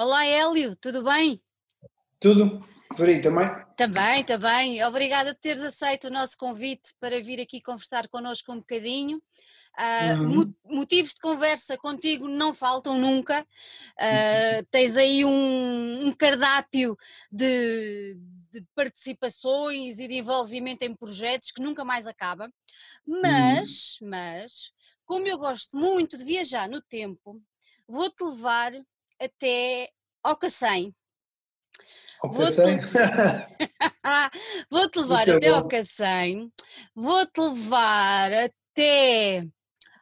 Olá Hélio, tudo bem? Tudo? Por aí também? Também, também. Obrigada por teres aceito o nosso convite para vir aqui conversar connosco um bocadinho. Uh, Uhum. motivos de conversa contigo não faltam nunca. Uh, tens aí um, um cardápio de, de participações e de envolvimento em projetos que nunca mais acaba. Mas, mas, como eu gosto muito de viajar no tempo, vou-te levar até ao Cacém. Vou-te vou-te levar até ao. Cacém, vou-te levar até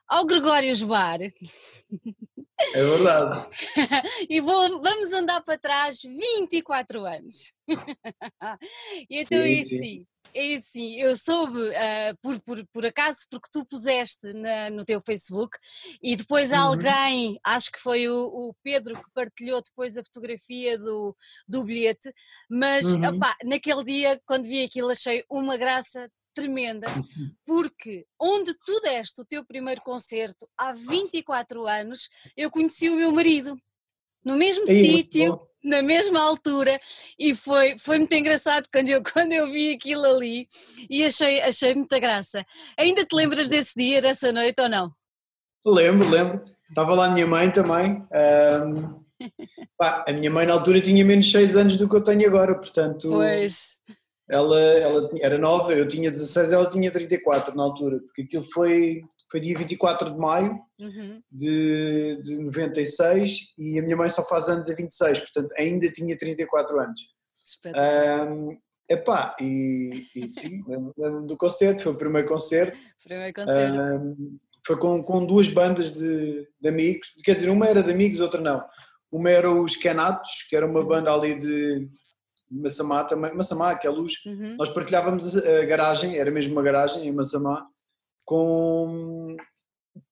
ao Gregórios Bar É verdade. e vou- vamos andar para trás 24 anos. E então é Sim, sim. É assim, eu soube, ah, por, por, por acaso, porque tu puseste na- no teu Facebook e depois Uhum. alguém, acho que foi o, o Pedro que partilhou depois a fotografia do, do bilhete, mas Uhum. opá, naquele dia, quando vi aquilo, achei uma graça tremenda, porque onde tu deste o teu primeiro concerto há 24 anos, eu conheci o meu marido. No mesmo sítio. Na mesma altura, e foi, foi muito engraçado quando eu, quando eu vi aquilo ali e achei, achei muita graça. Ainda te lembras desse dia, dessa noite ou não? Lembro, lembro. Estava lá a minha mãe também. ahm, pá, a minha mãe na altura tinha menos 6 anos do que eu tenho agora, portanto Pois, ela, ela era nova, eu tinha 16, ela tinha 34 na altura, porque aquilo foi, foi dia 24 de maio uhum, de, de 96 e a minha mãe só faz anos a 26, portanto ainda tinha 34 anos. espetacular. Ahm, epá, e, e sim, lembro- do concerto, foi o primeiro concerto. Primeiro concerto. Ahm, foi com, com duas bandas de, de amigos, quer dizer, uma era de amigos, outra não. Uma era os Canatos, que era uma Uhum. banda ali de Massamá também, Massamá, que é a luz. Uhum. Nós partilhávamos a a garagem, era mesmo uma garagem em Massamá, com,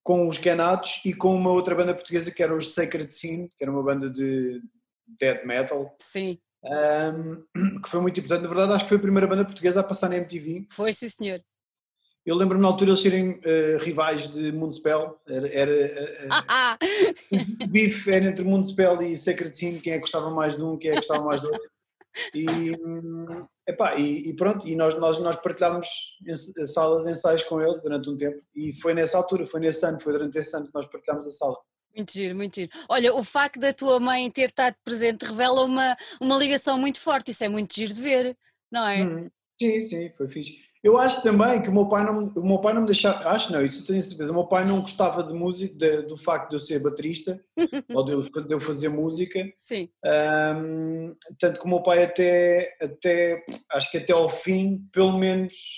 com os Canatos e com uma outra banda portuguesa que era os Sacred Scene, que era uma banda de death metal, Sim, ahm, que foi muito importante. Na verdade, acho que foi a primeira banda portuguesa a passar na MTV. foi sim senhor. Eu lembro-me na altura eles serem eh, rivais de Municipal. Era, era, eh, Ah, eh, o bife era entre Municipal e Sacred Scene, quem é que gostava mais de um, quem é que gostava mais do outro. E, hum, epá, e, e pronto, e nós, nós, nós partilhámos a sala de ensaios com eles durante um tempo. E foi nessa altura, foi nesse ano, foi durante esse ano que nós partilhámos a sala. Muito giro, muito giro. Olha, o facto da tua mãe ter estado presente revela uma, uma ligação muito forte, isso é muito giro de ver, não é? Hum, Sim, sim, foi fixe. Eu acho também que o meu pai não, o meu pai não me deixava, acho não, isso eu tenho certeza, o meu pai não gostava de música, de- do facto de eu ser baterista, ou de eu, de eu fazer música, Sim, Ahm, tanto que o meu pai até, até, acho que até ao fim, pelo menos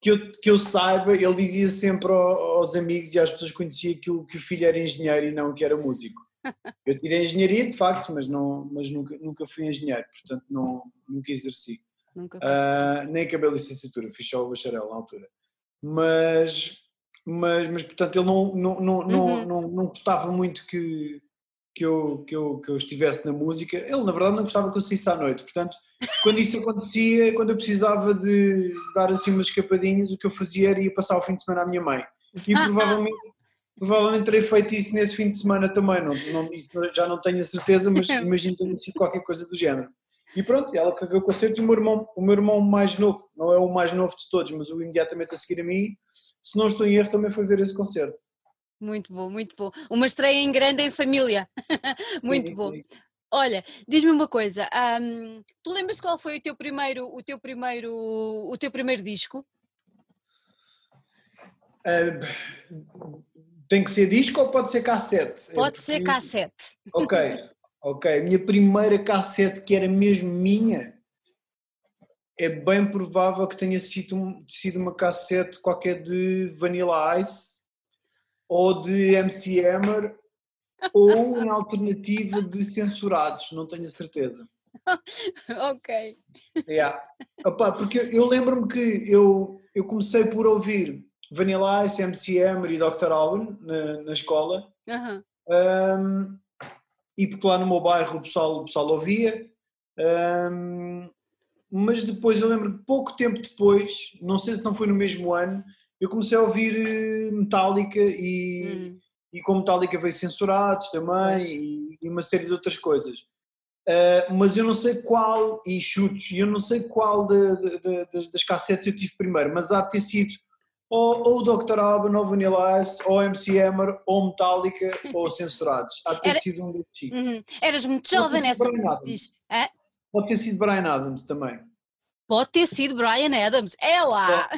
que eu, que eu saiba, ele dizia sempre ao- aos amigos e às pessoas que conhecia que o, que o filho era engenheiro e não que era músico. Eu tirei engenharia de facto, mas, não, mas nunca, nunca fui engenheiro, portanto não, nunca exerci. Nunca. Ah, nem acabei a licenciatura, fiz só o bacharel na altura. Mas, mas, mas portanto, ele não, não, não, não, Uhum. não, não gostava muito que, que, eu, que, eu, que eu estivesse na música. Ele, na verdade, não gostava que eu saísse à noite. Portanto, quando isso acontecia, quando eu precisava de dar assim umas escapadinhas, o que eu fazia era ir passar o fim de semana à minha mãe. E provavelmente. Provavelmente terei feito isso nesse fim de semana também, não, não, já não tenho a certeza, mas imagino que tenha sido qualquer coisa do género. E pronto, ela foi ver o concerto e o meu irmão, o meu irmão mais novo, não é o mais novo de todos, mas o imediatamente a seguir a mim, se não estou em erro, também foi ver esse concerto. Muito bom, muito bom. Uma estreia em grande em família. muito Sim, bom. sim. Olha, diz-me uma coisa, ahm, tu lembras qual foi o teu primeiro, o teu primeiro, o teu primeiro disco? Ah, tem que ser disco ou pode ser cassete? Pode ser cassete. Ok, ok. A minha primeira cassete, que era mesmo minha, é bem provável que tenha sido, sido uma cassete qualquer de Vanilla Ice ou de MC Hammer ou em alternativa de censurados, não tenho a certeza. ok. Yeah. Opa, porque eu lembro-me que eu, eu comecei por ouvir Vanilla Ice, MC Hammer e Dr. Alban na, na escola Aham. Um, e porque lá no meu bairro o pessoal, o pessoal ouvia, um, mas depois eu lembro que pouco tempo depois, não sei se não foi no mesmo ano, eu comecei a ouvir eh, Metallica e, Hum, e com Metallica veio censurados também e, e, uma série de outras coisas. Uh, mas eu não sei qual, e chutos, e eu não sei qual de, de, de, das, das cassetes eu tive primeiro, mas há de ter sido ou, ou o Dr. Alban, ou Vanilla Ice, ou MC Hammer, ou Metallica, ou Censurados. Há de ter Era... sido um desses. Uhum. Eras muito jovem nessa. Diz. Pode ter sido Brian Adams também. Pode ter sido Brian Adams, é lá!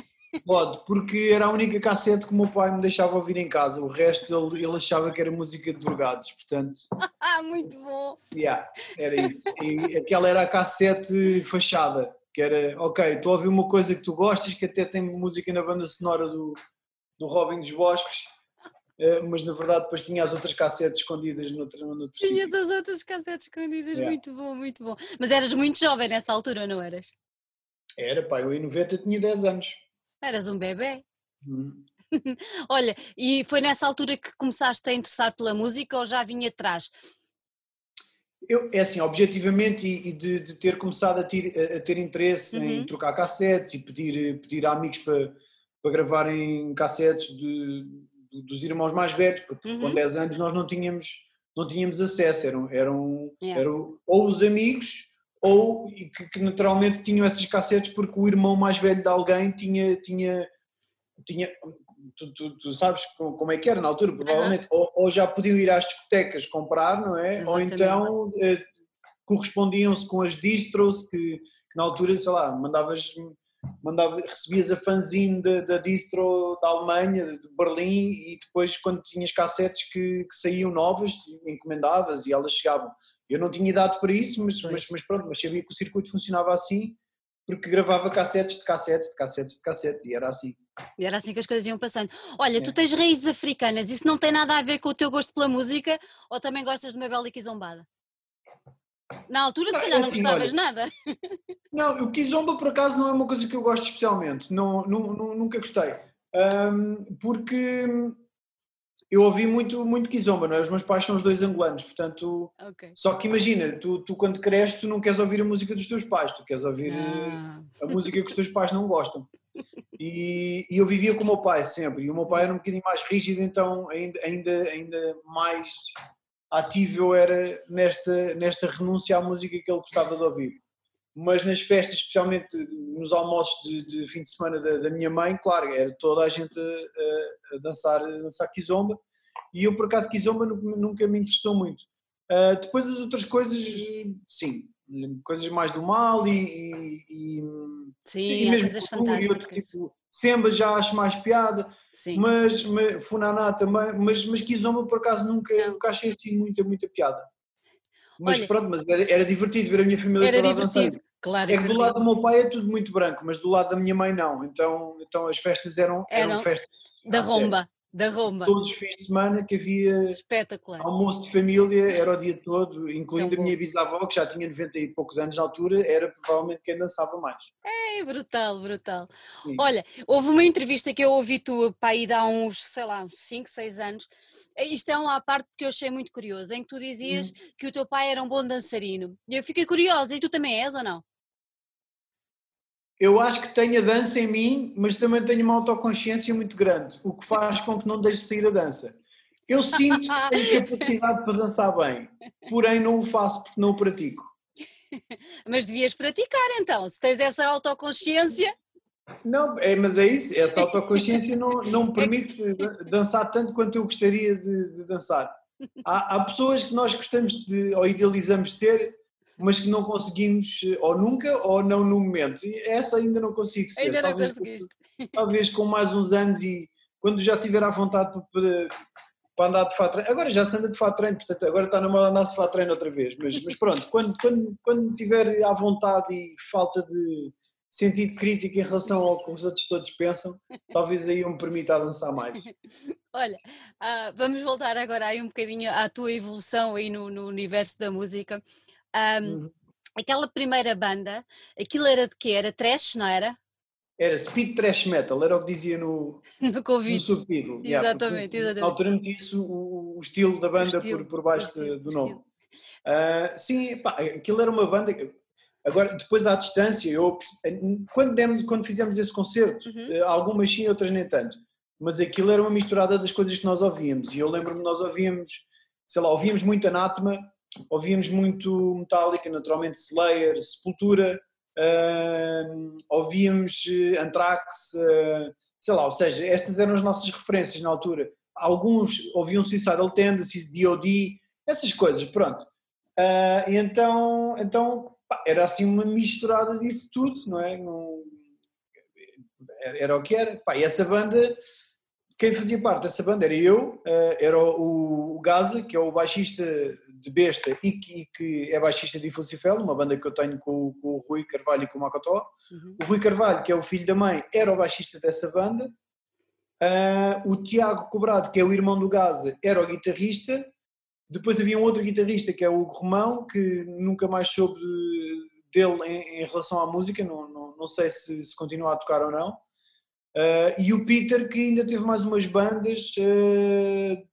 Pode, porque era a única cassete que o meu pai me deixava ouvir em casa. O resto ele, ele achava que era música de drogados, portanto. Ah, muito bom! Yeah, era isso. E aquela era a cassete fachada, que era, ok, estou a ouvir uma coisa que tu gostas, que até tem música na banda sonora do, do Robin dos Bosques, eh, mas na verdade depois tinha as outras cassetes escondidas no outro Tinha as outras cassetes escondidas, yeah. muito bom, muito bom. Mas eras muito jovem nessa altura, não eras? Era, pá, eu em 90 tinha 10 anos. Eras um bebê. Hum. Olha, e foi nessa altura que começaste a interessar pela música ou já vinha atrás? Eu, é assim, objetivamente, e, de, de, ter começado a ter, a ter interesse uhum. em trocar cassetes e pedir, pedir a amigos para, para gravarem cassetes de, de, dos irmãos mais velhos, porque uhum. com 10 anos nós não tínhamos, não tínhamos acesso, eram, eram, yeah. eram ou os amigos ou que, que, naturalmente tinham essas cassetes porque o irmão mais velho de alguém tinha, tinha, tinha tu, tu, tu sabes como é que era na altura, provavelmente, uhum. ou, ou, já podiam ir às discotecas comprar, não é? Exatamente. Ou então eh, correspondiam-se com as distros que, que, na altura, sei lá, mandavas, mandava, recebias a fanzine da, da distro da Alemanha, de Berlim, e depois quando tinhas cassetes que, que saíam novas, encomendavas e elas chegavam. Eu não tinha idade para isso, mas, mas, mas, pronto, mas sabia que o circuito funcionava assim, porque gravava cassetes de cassetes, de cassetes de cassetes, e era assim. E era assim que as coisas iam passando. Olha, é. tu tens raízes africanas, isso não tem nada a ver com o teu gosto pela música, ou também gostas de uma bela quizombada? Na altura, se calhar, é não assim, gostavas olha, nada. Não, o kizomba, por acaso, não é uma coisa que eu gosto especialmente, não, não, não nunca gostei. Um, porque eu ouvi muito, muito Kizomba, não é? Os meus pais são os dois angolanos, portanto. Okay. Só que imagina, tu, tu quando cresces, tu não queres ouvir a música dos teus pais, tu queres ouvir ah. a música que os teus pais não gostam. E, e, eu vivia com o meu pai sempre, e o meu pai era um bocadinho mais rígido, então ainda, ainda, ainda mais ativo eu era nesta, nesta renúncia à música que ele gostava de ouvir. Mas nas festas, especialmente nos almoços de, de fim de semana da, da, minha mãe, claro, era toda a gente a, a dançar, a dançar kizomba, e eu por acaso kizomba nunca me interessou muito. Uh, depois as outras coisas, sim, coisas mais do mal e, e, e sim, sim, e mesmo coisas fantásticas. Tipo, Semba já acho mais piada, sim. mas, mas Funaná também, mas, mas Kizomba por acaso nunca, nunca achei assim muita, muita piada. Mas Olha, pronto, mas era, era, divertido ver a minha família era toda divertido, claro. É que do lado do meu pai é tudo muito branco, mas do lado da minha mãe não. Então, então as festas eram, eram, eram festas. Da romba. Da Roma. Todos os fins de semana que havia Espetacular. almoço de família, era o dia todo, incluindo a minha bisavó, que já tinha 90 e poucos anos na altura, era provavelmente quem dançava mais. É, brutal, brutal. Sim. Olha, houve uma entrevista que eu ouvi tu para aí há uns, sei lá, uns 5, 6 anos, isto é uma parte que eu achei muito curiosa, em que tu dizias hum. que o teu pai era um bom dançarino. E eu fiquei curiosa, e tu também és ou não? Eu acho que tenho a dança em mim, mas também tenho uma autoconsciência muito grande, o que faz com que não deixe sair a dança. Eu sinto que tenho capacidade para dançar bem, porém não o faço porque não o pratico. Mas devias praticar então, se tens essa autoconsciência. Não, é, mas é isso, essa autoconsciência não, não me permite dançar tanto quanto eu gostaria de, de dançar. Há, há, pessoas que nós gostamos de, ou idealizamos ser, mas que não conseguimos, eh, ou nunca, ou não no momento. E essa ainda não consigo ser. Ainda talvez, não conseguiste. Talvez com mais uns anos e quando já tiver à vontade para, para andar de fato treino. Agora já se anda de fato treino, portanto agora está na moda andar de fato treino outra vez. Mas, mas pronto, quando, quando, quando tiver à vontade e falta de sentido crítico em relação ao que os outros todos pensam, talvez aí eu me permita dançar mais. Olha, uh, vamos voltar agora aí um bocadinho à tua evolução aí no, no universo da música. Um, uhum. Aquela primeira banda, aquilo era de quê? Era trash, não era? Era speed trash metal, era o que dizia no, no convite. No subtítulo. Exatamente, yeah, exatamente. Alterando isso o, o, estilo da banda estilo, por, por baixo estilo, do nome. Uh, sim, pá, aquilo era uma banda. Agora, depois à distância, eu, quando, demos, quando fizemos esse concerto, uhum. Eh, algumas sim, outras nem tanto. mas aquilo era uma misturada das coisas que nós ouvíamos. E eu lembro-me, nós ouvíamos, sei lá, ouvíamos muito Anátema, ouvíamos muito Metallica, naturalmente Slayer, Sepultura, uh, ouvíamos eh, Anthrax, uh, sei lá, ou seja, estas eram as nossas referências na altura. Alguns ouviam Suicidal Tendencies, D.O.D., essas coisas, pronto. Uh, então, então pá, era assim uma misturada disso tudo, não é? Não, era o que era. Pá, e essa banda quem fazia parte dessa banda era eu, eh, era o, Gaza, que é o baixista de Besta e que, e que é baixista de Fucifel, uma banda que eu tenho com, com, o Rui Carvalho e com o Macotó. Uhum. O Rui Carvalho, que é o filho da mãe, era o baixista dessa banda. Uh, o Tiago Cobrado, que é o irmão do Gaza, era o guitarrista. Depois havia um outro guitarrista, que é o Romão, que nunca mais soube dele em, em relação à música, não, não, não sei se, se continua a tocar ou não. Uh, e o Peter, que ainda teve mais umas bandas uh,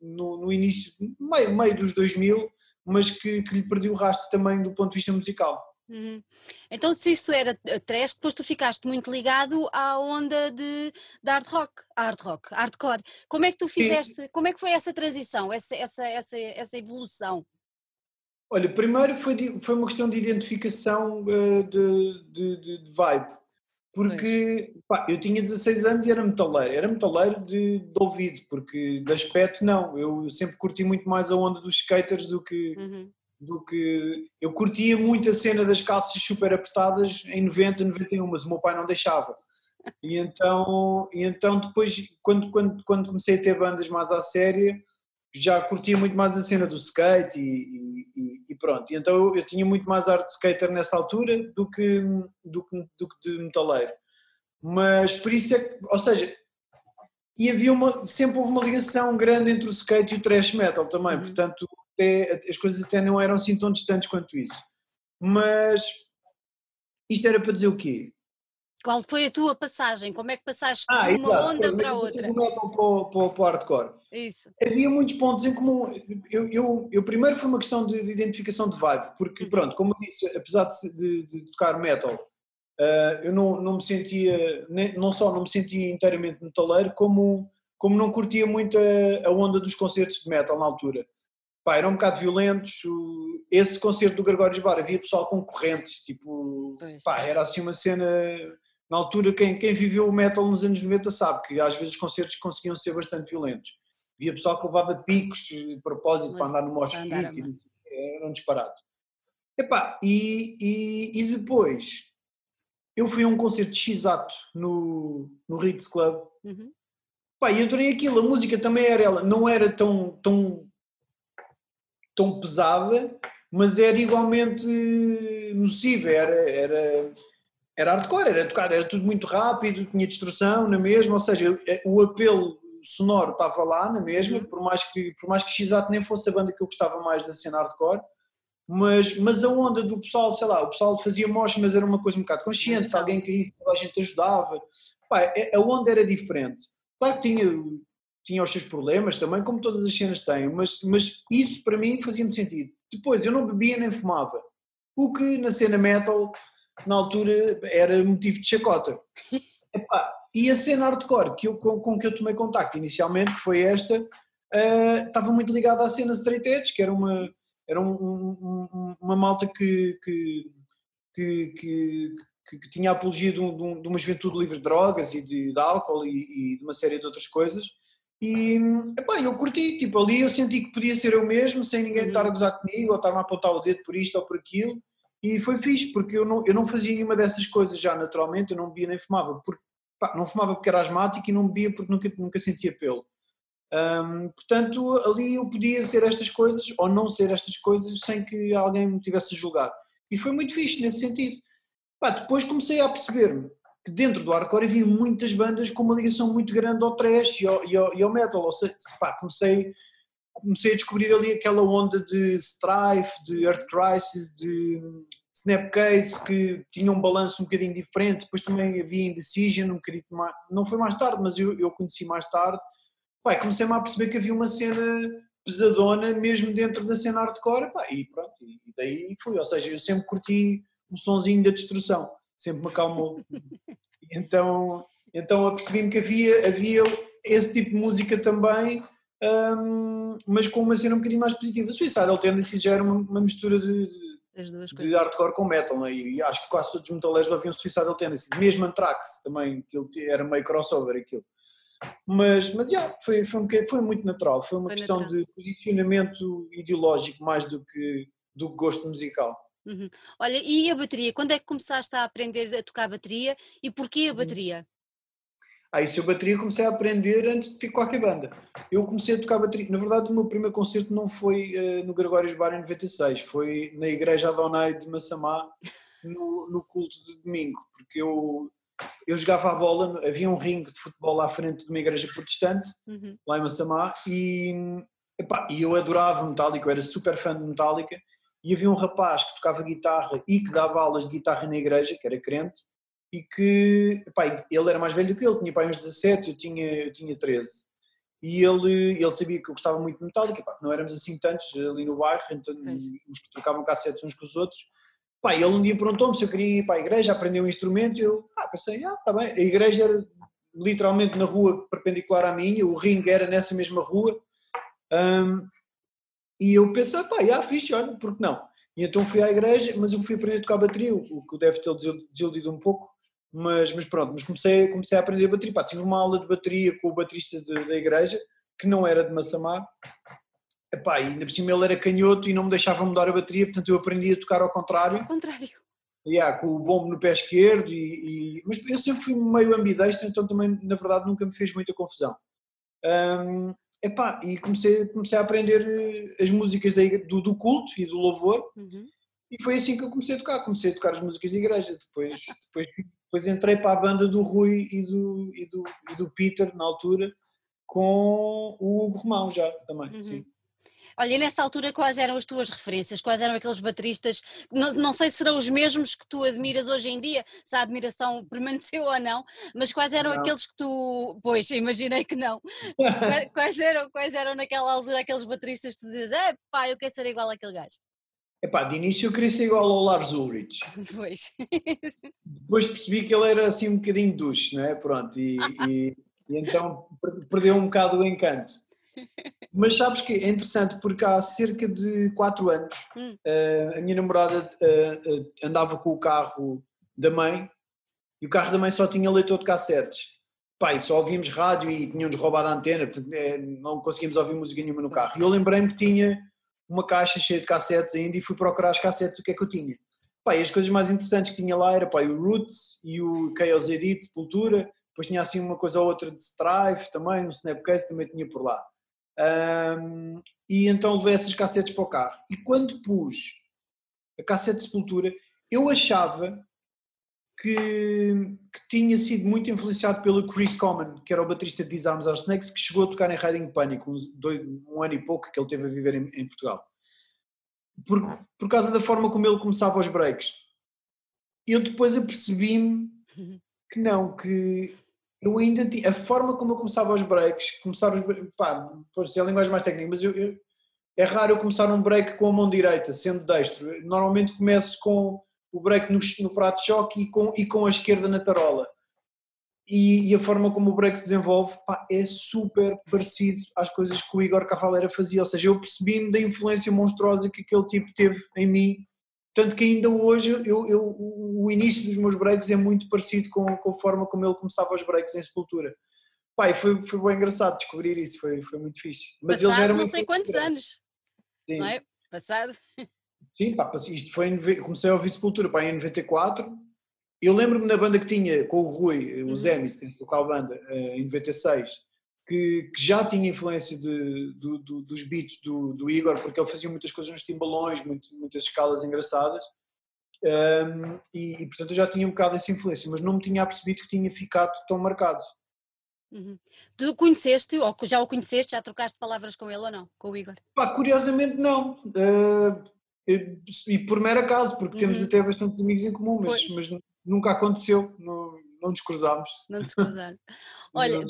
no, no, início, meio, meio dos 2000, mas que, que lhe perdi o rastro também do ponto de vista musical. Uhum. Então, se isso era trash, depois tu ficaste muito ligado à onda de, de hard rock, hard rock, hardcore. Como é que tu fizeste, Sim. como é que foi essa transição, essa, essa, essa, essa evolução? Olha, primeiro foi, foi uma questão de identificação uh, de, de, de, vibe. Porque pá, eu tinha 16 anos e era metaleiro, era metaleiro de, de, ouvido, porque de aspecto não, eu sempre curti muito mais a onda dos skaters do que, uhum. do que eu curtia muito a cena das calças super apertadas em 90, 91, mas o meu pai não deixava. E então, e então depois, quando, quando, quando comecei a ter bandas mais à séria, já curtia muito mais a cena do skate e, e, e pronto. E então eu, eu, tinha muito mais arte de skater nessa altura do que, do do que de metaleiro. Mas por isso é que, ou seja, e havia uma, sempre houve uma ligação grande entre o skate e o thrash metal também, uhum. portanto até, as coisas até não eram assim tão distantes quanto isso. Mas isto era para dizer o quê? Qual foi a tua passagem? Como é que passaste ah, de uma exato. onda para outra? Do metal para, para, para o hardcore. Isso. Havia muitos pontos em comum. Eu, eu, eu primeiro foi uma questão de, de identificação de vibe, porque uhum. pronto, como eu disse, apesar de, de, de tocar metal, uh, eu não, não me sentia, não só não me sentia inteiramente metaleiro, como, como não curtia muito a, a onda dos concertos de metal na altura. Pá, eram um bocado violentos. Esse concerto do Gregório Bar havia pessoal com correntes, tipo, pá, era assim uma cena na altura, quem, quem viveu o metal nos anos 90 sabe que às vezes os concertos conseguiam ser bastante violentos. Havia pessoal que levava picos de propósito Mas, para andar no mosh pit, era um disparado. Epá, e, e, e, depois eu fui a um concerto de X-Ato no, no Ritz Club uhum. Pá, e adorei aquilo, a música também era ela, não era tão, tão, tão pesada, mas era igualmente nociva, era, era era hardcore, era tocado, era tudo muito rápido, tinha destruição na mesma, ou seja, eh, o apelo sonoro estava lá na mesma, uhum. por mais que, por mais que X-Ato nem fosse a banda que eu gostava mais da cena hardcore, mas, mas a onda do pessoal, sei lá, o pessoal fazia mosh, mas era uma coisa um bocado consciente, se alguém caísse, a gente ajudava, Pá, é, a onda era diferente. Claro que tinha, tinha os seus problemas também, como todas as cenas têm, mas, mas isso para mim fazia-me sentido. Depois, eu não bebia nem fumava, o que na cena metal na altura era motivo de chacota. Epá, e a cena hardcore que eu, com, com que eu tomei contacto inicialmente, que foi esta, uh, estava muito ligada à cena Straight Edge, que era uma, era um, um, uma malta que, que, que, que, que tinha apologia de, um, de, uma juventude livre de drogas e de, de álcool e, e, de uma série de outras coisas. E epá, eu curti, tipo, ali eu senti que podia ser eu mesmo, sem ninguém uhum. estar a gozar comigo ou estar a apontar o dedo por isto ou por aquilo. E foi fixe, porque eu não, eu não fazia nenhuma dessas coisas já naturalmente, eu não bebia nem fumava, porque, pá, não fumava porque era asmático e não bebia porque nunca, nunca sentia pelo. Portanto, ali eu podia ser estas coisas ou não ser estas coisas sem que alguém me tivesse a julgar. E foi muito fixe nesse sentido. Pá, depois comecei a perceber-me que dentro do hardcore havia muitas bandas com uma ligação muito grande ao trash e ao, e ao, e ao metal. Ou seja, pá, comecei comecei a descobrir ali aquela onda de Strife, de Earth Crisis, de Snapcase, que tinha um balanço um bocadinho diferente, depois também havia Indecision, um bocadinho mais, não foi mais tarde, mas eu, eu conheci mais tarde, Pai, comecei-me a perceber que havia uma cena pesadona mesmo dentro da cena hardcore, pá, e pronto, e daí fui, ou seja, eu sempre curti um sonzinho da destruição, sempre me acalmou, então, Então apercebi-me que havia, havia esse tipo de música também, um, mas com uma cena um bocadinho mais positiva. Suicidal Tendencies já era uma, uma mistura de, de, hardcore com metal, né? e acho que quase todos os metaleiros ouviam Suicidal Tendencies, mesmo Anthrax também, que ele era meio crossover aquilo. Mas, mas yeah, foi, foi, um foi muito natural, foi uma foi questão natural. de posicionamento ideológico mais do que do gosto musical. Uhum. Olha, e a bateria? Quando é que começaste a aprender a tocar bateria e porquê a uhum. bateria? Ah, isso eu bateria comecei a aprender antes de ter qualquer banda. Eu comecei a tocar bateria. Na verdade, o meu primeiro concerto não foi uh, no Gregórios Bar em 96, foi na Igreja Adonai de Massamá, no, no culto de domingo, porque eu, eu jogava a bola, havia um ringue de futebol lá à frente de uma igreja protestante, uhum. lá em Massamá, e, epá, e eu adorava Metallica, eu era super fã de Metallica, e havia um rapaz que tocava guitarra e que dava aulas de guitarra na igreja, que era crente, e que pá, ele era mais velho do que eu, tinha pai uns 17, eu tinha, eu tinha 13. E ele, ele sabia que eu gostava muito de Metallica, pá, não éramos assim tantos ali no bairro, então uns que trocavam cassetes uns com os outros. Pá, ele um dia perguntou-me se eu queria ir para a igreja, aprender um instrumento, e eu ah, pensei, ah, está bem. A igreja era literalmente na rua perpendicular à minha, o ringue era nessa mesma rua. Um, e eu pensei, pá, já fixe, olha, porque não? E então fui à igreja, mas eu fui aprender a tocar bateria, o que deve ter desiludido um pouco, mas, mas pronto, mas comecei, comecei a aprender a bateria. Pá, tive uma aula de bateria com o baterista de, da igreja, que não era de Massamá, Epá, e ainda por cima ele era canhoto e não me deixava mudar a bateria, portanto eu aprendi a tocar ao contrário. Ao contrário. Yeah, com o bombo no pé esquerdo, e, e, mas eu sempre fui meio ambidestro, então também na verdade nunca me fez muita confusão. Um, epá, e comecei, comecei a aprender eh, as músicas da, do, do culto e do louvor, uhum. e foi assim que eu comecei a tocar. Comecei a tocar as músicas da igreja, depois, depois depois entrei para a banda do Rui e do, e do, e do Peter, na altura, com o Hugo Romão já também, uhum. sim. Olha, e nessa altura quais eram as tuas referências? Quais eram aqueles bateristas? Não, não, sei se serão os mesmos que tu admiras hoje em dia, se a admiração permaneceu ou não, mas quais eram não. aqueles que tu. Pois, imaginei que não. quais, eram, quais eram naquela altura aqueles bateristas que tu dizes, é pá, eu quero ser igual àquele gajo? Epá, de início eu queria ser igual ao Lars Ulrich. Pois. Depois percebi que ele era assim um bocadinho duche, não é? Pronto, e, e, e, então perdeu um bocado o encanto. Mas sabes que é interessante porque há cerca de 4 anos hum. uh, a minha namorada uh, uh, andava com o carro da mãe e o carro da mãe só tinha leitor de cassetes. Pai, só ouvíamos rádio e tinham-nos roubado a antena, não conseguíamos ouvir música nenhuma no carro. E eu lembrei-me que tinha uma caixa cheia de cassetes ainda e fui procurar as cassetes o que é que eu tinha. Pá, e as coisas mais interessantes que tinha lá era pá, o Roots e o Chaos Edit, Sepultura, depois tinha assim uma coisa ou outra de Strife também, um Snapcase também tinha por lá. Um, e então levei essas cassetes para o carro. E quando pus a cassete de Sepultura, eu achava que, que, tinha sido muito influenciado pelo Chris Common, que era o baterista de Disarms Are Snakes, que chegou a tocar em Riding Panic, uns dois, um ano e pouco que ele teve a viver em, em Portugal. Por, por causa da forma como ele começava os breaks. Eu depois apercebi-me que não, que eu ainda tinha, a forma como eu começava os breaks, começar os pá, pode ser a linguagem mais técnica, mas eu, eu, é raro eu começar um break com a mão direita, sendo destro. Normalmente começo com o break no, no prato de choque e com, e com a esquerda na tarola. E, e, a forma como o break se desenvolve pá, é super parecido às coisas que o Igor Cavaleira fazia, ou seja, eu percebi-me da influência monstruosa que aquele tipo teve em mim, tanto que ainda hoje eu, eu, o início dos meus breaks é muito parecido com, com a forma como ele começava os breaks em Sepultura. Pá, foi, foi bem engraçado descobrir isso, foi, foi muito fixe. Mas Passado, eles eram não sei quantos anos, Sim. não é? Passado... Sim, pá, isto foi comecei a ouvir Sepultura pá, em 94. Eu lembro-me na banda que tinha com o Rui, o Zemis, uhum. tem local banda, eh, em 96, que, que já tinha influência de, do, do, dos beats do, do, Igor, porque ele fazia muitas coisas nos timbalões, muito, muitas escalas engraçadas. Um, e, e, portanto eu já tinha um bocado essa influência, mas não me tinha percebido que tinha ficado tão marcado. Uhum. Tu conheceste, ou já o conheceste, já trocaste palavras com ele ou não? Com o Igor? Pá, curiosamente não. Uh, e por mero acaso, porque uhum. temos até bastantes amigos em comum, mas, mas nunca aconteceu, não, não nos cruzámos. Não nos cruzaram. Olha,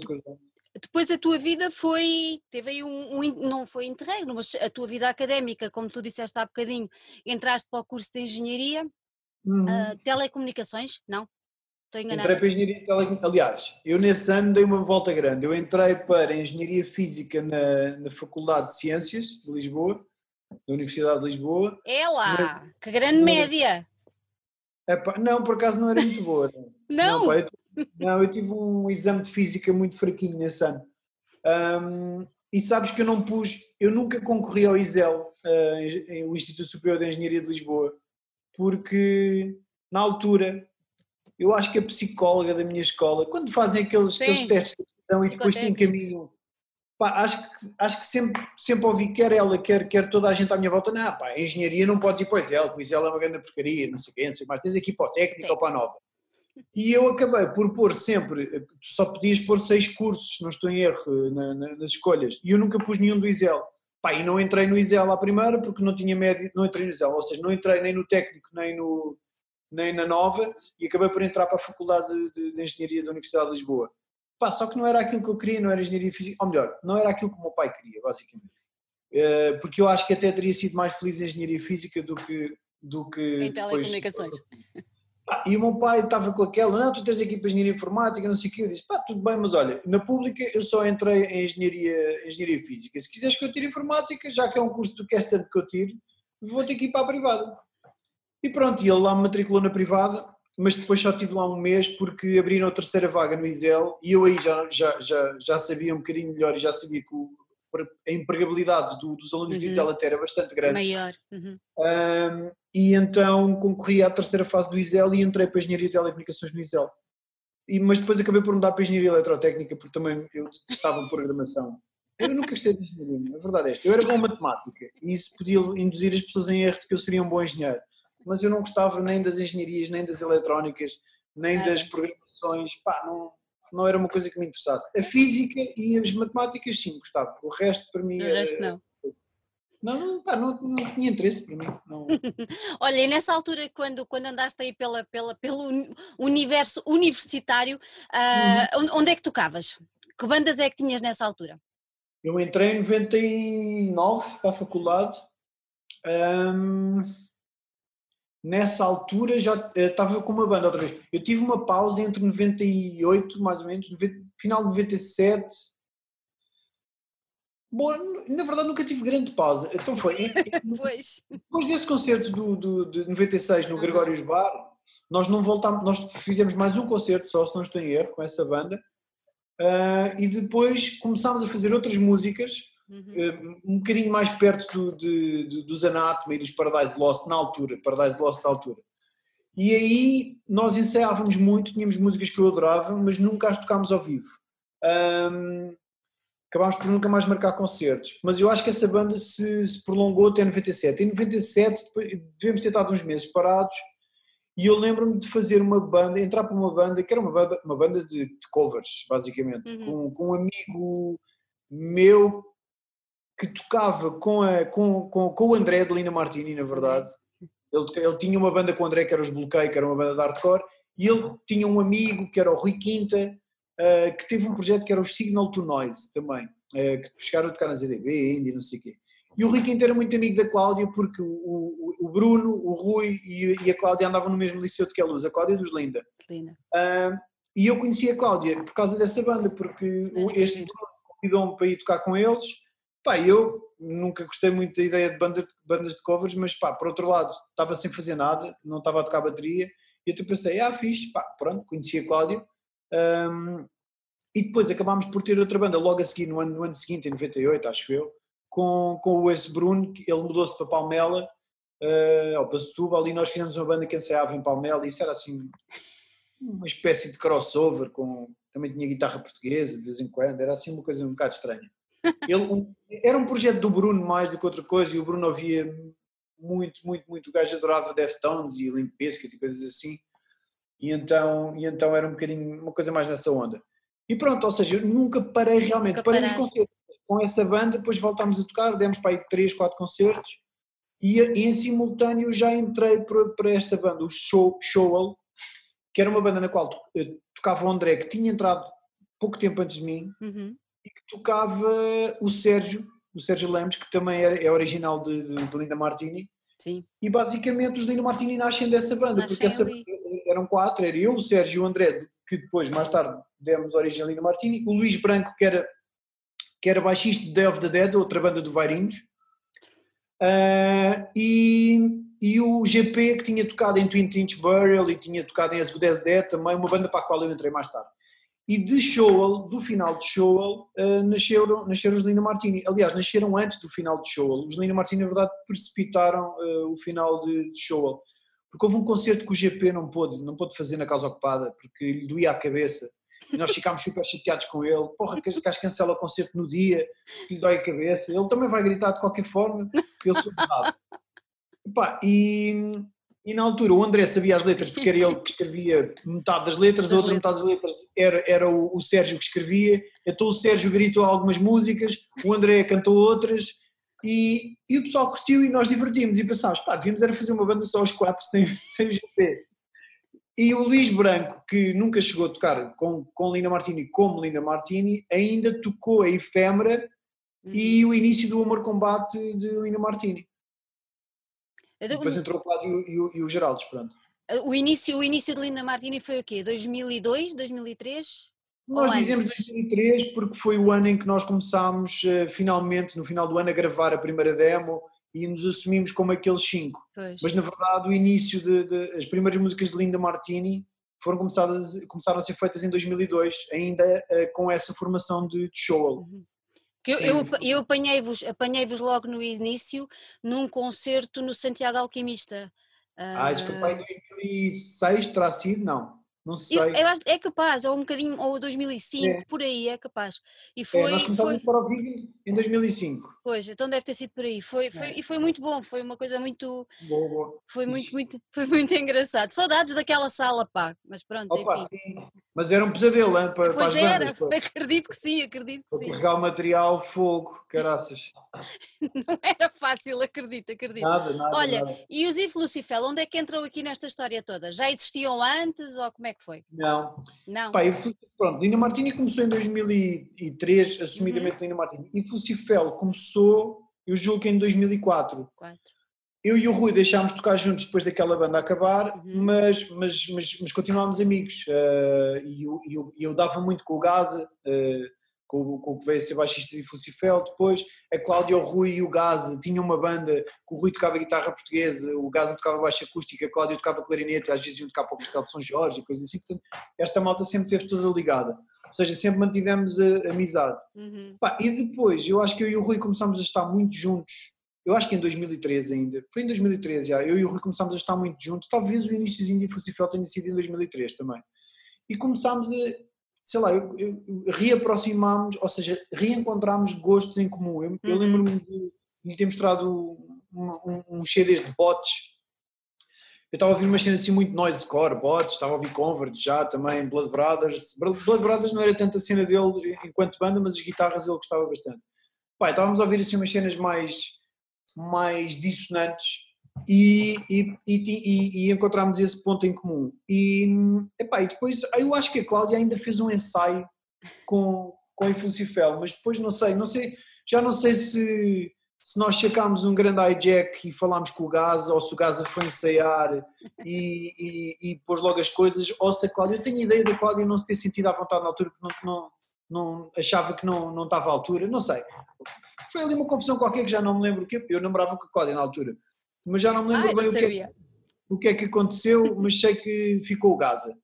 depois a tua vida foi, teve aí um, um, não foi interregno, mas a tua vida académica, como tu disseste há bocadinho, entraste para o curso de Engenharia, uhum. uh, Telecomunicações, não? Estou enganada. Entrei para Engenharia Telecomunicações. Aliás, eu nesse ano dei uma volta grande. Eu entrei para Engenharia Física na, na Faculdade de Ciências de Lisboa, da Universidade de Lisboa. É lá, que grande média! Epá, não, por acaso não era muito boa. Não? Não, pá, eu, não, eu tive um exame de Física muito fraquinho nesse ano. Ahm, e sabes que eu não pus, eu nunca concorri ao ISEL, ah, em- o Instituto Superior de Engenharia de Lisboa, porque na altura eu acho que a psicóloga da minha escola, quando fazem aqueles, aqueles testes de aptidão e depois te encaminham, pá, acho que, acho que sempre, sempre ouvi, quer ela, quer, quer toda a gente à minha volta, não, pá, a engenharia não pode ir para o ISEL, o ISEL é uma grande porcaria, não sei o quê, não sei mais, tens aqui para o técnico Sim. ou para a nova. E eu acabei por pôr sempre, só podias pôr seis cursos, se não estou em erro, na- na- nas escolhas, e eu nunca pus nenhum do ISEL. Pá, e não entrei no ISEL à primeira porque não tinha média, não entrei no ISEL, ou seja, não entrei nem no técnico, nem, no, nem na nova, e acabei por entrar para a Faculdade de, de- de Engenharia da Universidade de Lisboa. Pá, só que não era aquilo que eu queria, não era Engenharia Física, ou melhor, não era aquilo que o meu pai queria, basicamente. Eh, porque eu acho que até teria sido mais feliz em Engenharia Física do que... Do que Em telecomunicações. E o meu pai estava com aquela, não, tu tens aqui para engenharia informática, não sei o quê. Eu disse, pá, tudo bem, mas olha, na pública eu só entrei em engenharia, engenharia física. Se quiseres que eu tire informática, já que é um curso que tu queres tanto que eu tire, vou ter que ir para a privada. E pronto, e ele lá me matriculou na privada, mas depois só estive lá um mês porque abriram a terceira vaga no ISEL e eu aí já, já, já, já sabia um bocadinho melhor e já sabia que o- a empregabilidade do- dos alunos do Uhum. ISEL até era bastante grande. Maior. Uhum. Um, e então concorri à terceira fase do ISEL e entrei para a Engenharia de Telecomunicações no ISEL. E, mas depois acabei por mudar para a Engenharia Eletrotécnica porque também eu detestava programação. Eu nunca gostei de engenharia, a verdade é esta. Eu era bom em matemática e isso podia induzir as pessoas em erro de que eu seria um bom engenheiro. Mas eu não gostava nem das engenharias, nem das eletrónicas, nem Nada. das programações. Pá, não, não era uma coisa que me interessasse. A física e as matemáticas, sim, gostava. O resto, para mim, O era- resto não. Não, não, pá, não, não tinha interesse para mim. Não. Olha, e nessa altura, quando, quando andaste aí pela, pela, pelo uni- universo universitário, Uhum. onde, é que tocavas? Que bandas é que tinhas nessa altura? Eu entrei em 99 para a faculdade. Ahm, nessa altura já eh, estava com uma banda outra vez. Eu tive uma pausa entre 98, mais ou menos, 90 final de 97. Bom, na verdade nunca tive grande pausa. Então foi. Pois. depois desse concerto do, do, de 96 no Uhum. Gregórios Bar, nós não voltámos, nós fizemos mais um concerto só, se não estou em erro, com essa banda. Ah, e depois começámos a fazer outras músicas Uhum. eh, um bocadinho mais perto do, de, de- dos Anatomy e dos Paradise Lost na altura, Paradise Lost na altura. E aí nós ensaiávamos muito, tínhamos músicas que eu adorava, mas nunca as tocámos ao vivo. Ahm, acabámos por nunca mais marcar concertos, mas eu acho que essa banda se, se prolongou até 97. Em 97 depois, devemos ter estado uns meses parados e eu lembro-me de fazer uma banda, entrar para uma banda que era uma banda, uma banda de, de covers, basicamente, Uhum. com, com um amigo meu que tocava com, a, com, com, com o André de Lina Martini, na verdade. Ele, ele tinha uma banda com o André que era os Bloqueio, que era uma banda de hardcore, e ele tinha um amigo que era o Rui Quinta, eh, que teve um projeto que era o Signal to Noise também, eh, que chegaram a tocar na ZDB ainda e não sei o quê. E o Rui Quinta era muito amigo da Cláudia porque o, o, o Bruno, o Rui e, e a Cláudia andavam no mesmo liceu de Queluz, a Cláudia dos Linda. Linda. Ah, e eu conheci a Cláudia por causa dessa banda, porque que este. Bruno convidou-me para ir tocar com eles. Pá, eu nunca gostei muito da ideia de banda- bandas de covers, mas pá, por outro lado, estava sem fazer nada, não estava a tocar bateria, e eu pensei, ah, fixe, pá, pronto, conheci a Cláudia. Ahm, e depois acabámos por ter outra banda logo a seguir, no ano, no ano seguinte, em 98, acho eu, com, com o esse Bruno, que ele mudou-se para Palmela, uh, ou para e nós fizemos uma banda que ensaiava em Palmela, e isso era assim, uma espécie de crossover, com, também tinha guitarra portuguesa de vez em quando, era assim uma coisa um bocado estranha. Ele, era um projeto do Bruno mais do que outra coisa, e o Bruno ouvia muito, muito, muito, o gajo adorava Deftones e Limp Bizkit e coisas assim, e então, e então era um bocadinho, uma coisa mais nessa onda. E pronto, ou seja, eu nunca parei realmente, Nunca parei nos concertos. Com essa banda, depois voltámos a tocar, demos para aí 3, 4 concertos, e, e em simultâneo já entrei para, para esta banda, o Show, Showell, que era uma banda na qual to- tocava o André, que tinha entrado pouco tempo antes de mim, Uhum. E que tocava o Sérgio, o Sérgio Lemos, que também era, é original de, de, de Linda Martini, Sim. e basicamente os Linda Martini nascem dessa banda, Nascem porque essa eram quatro, era eu, o Sérgio e o André, que depois, mais tarde, demos origem a Lina Martini, o Luís Branco, que era, que era baixista de Day of the Dead, outra banda do Vairinhos, uh, e, e o GP, que tinha tocado em Twin Tinch Burial e tinha tocado em As Good As Dead, também uma banda para a qual eu entrei mais tarde. E de Showell, do final de Showell, uh, nasceram, nasceram os Lina Martini. Aliás, nasceram antes do final de Showell. Os Lina Martini, na verdade, precipitaram uh, o final de, de Showell. Porque houve um concerto que o GP não pôde, não pôde fazer na Casa Ocupada, porque lhe doía a cabeça. E nós ficámos super chateados com ele. Porra, que gajo cancela o concerto no dia, que lhe dói a cabeça. Ele também vai gritar de qualquer forma, ele soube E, e na altura o André sabia as letras, porque era ele que escrevia metade das letras, a outra metade das letras era, era o, o Sérgio que escrevia. Então o Sérgio gritou algumas músicas, o André cantou outras e, e o pessoal curtiu e nós divertimos e pensámos, pá, devíamos era fazer uma banda só os quatro sem, sem GP. E o Luís Branco, que nunca chegou a tocar com, com Lina Martini como Lina Martini, ainda tocou a Efêmera uhum. e o início do Amor Combate de Lina Martini. Depois entrou o Cláudio e o, e o Geraldo, pronto. O início, o início de Linda Martini foi o quê? 2002, 2003? Nós dizemos 2003 porque foi o ano em que nós começámos uh, finalmente, no final do ano, a gravar a primeira demo e nos assumimos como aqueles cinco. Pois. Mas na verdade o início de, de, as primeiras músicas de Linda Martini foram começadas, começaram a ser feitas em 2002, ainda uh, com essa formação de, de show. Uhum. Eu, eu, eu apanhei-vos apanhei logo no início num concerto no Santiago Alquimista. Ah, isso foi para em 2006, terá sido? Não. Não sei. Eu, eu acho, é capaz, ou um bocadinho, ou 2005, é. por aí, é capaz. E foi, é, nós começámos foi... para o vídeo em 2005. Pois, então deve ter sido por aí. Foi, foi, é. E foi muito bom, foi uma coisa muito. Boa, boa. Foi muito, muito, foi muito engraçado. Saudades daquela sala, pá, mas pronto, Opa, enfim. Sim. Mas era um pesadelo, hein, para, pois para era, bandas, acredito que sim, acredito que para sim. carregar o material, fogo, caraças. Não era fácil, acredito, acredito. Nada, nada. Olha, nada. e os If Lucifel, onde é que entram aqui nesta história toda? Já existiam antes ou como é que foi? Não. Não. Pá, pronto, Nina Martini começou em 2003, assumidamente uhum. Nina Martini. E Lucifel começou, eu julgo que em 2004. Quatro eu e o Rui deixámos de tocar juntos depois daquela banda acabar, uhum. mas, mas, mas, mas, continuámos amigos. Uh, e eu, eu, eu, dava muito com o Gaza, uh, com, com o que veio a ser baixista de Fucifel. Depois, a Cláudia, o Rui e o Gaza tinham uma banda que o Rui tocava guitarra portuguesa, o Gaza tocava baixa acústica, a Cláudia tocava clarinete, às vezes iam tocar para o Castelo de São Jorge e coisas assim. Portanto, esta malta sempre esteve toda ligada. Ou seja, sempre mantivemos a, a amizade. Uhum. Pá, e depois, eu acho que eu e o Rui começámos a estar muito juntos eu acho que em 2013 ainda, foi em 2013 já, eu e o Rui começámos a estar muito juntos, talvez o iníciozinho de Fucifel tenha sido em 2003 também. E começámos a, sei lá, eu, eu, reaproximámos, ou seja, reencontramos gostos em comum. Eu, eu uhum. lembro-me de lhe ter mostrado um, um, um CDs de bots. Eu estava a ouvir uma cena assim muito noisecore, bots, estava a ouvir Converge já também, Blood Brothers. Blood Brothers não era tanta cena dele enquanto banda, mas as guitarras ele gostava bastante. Pai, estávamos a ouvir assim umas cenas mais mais dissonantes e, e, e, e, encontramos esse ponto em comum. E, epá, e depois eu acho que a Cláudia ainda fez um ensaio com, com a Influcifel, mas depois não sei, não sei, já não sei se, se nós sacámos um grande hijack e falámos com o Gaza, ou se o Gaza foi ensaiar e, e, e pôs logo as coisas, ou se a Cláudia, eu tenho ideia da Cláudia não se ter sentido à vontade na altura, porque não, não, não achava que não, não estava à altura, não sei. Foi ali uma confusão qualquer que já não me lembro o que eu namorava com a Cláudia na altura, mas já não me lembro ah, bem o que, é, o que, é, que aconteceu, mas sei que ficou o Gaza.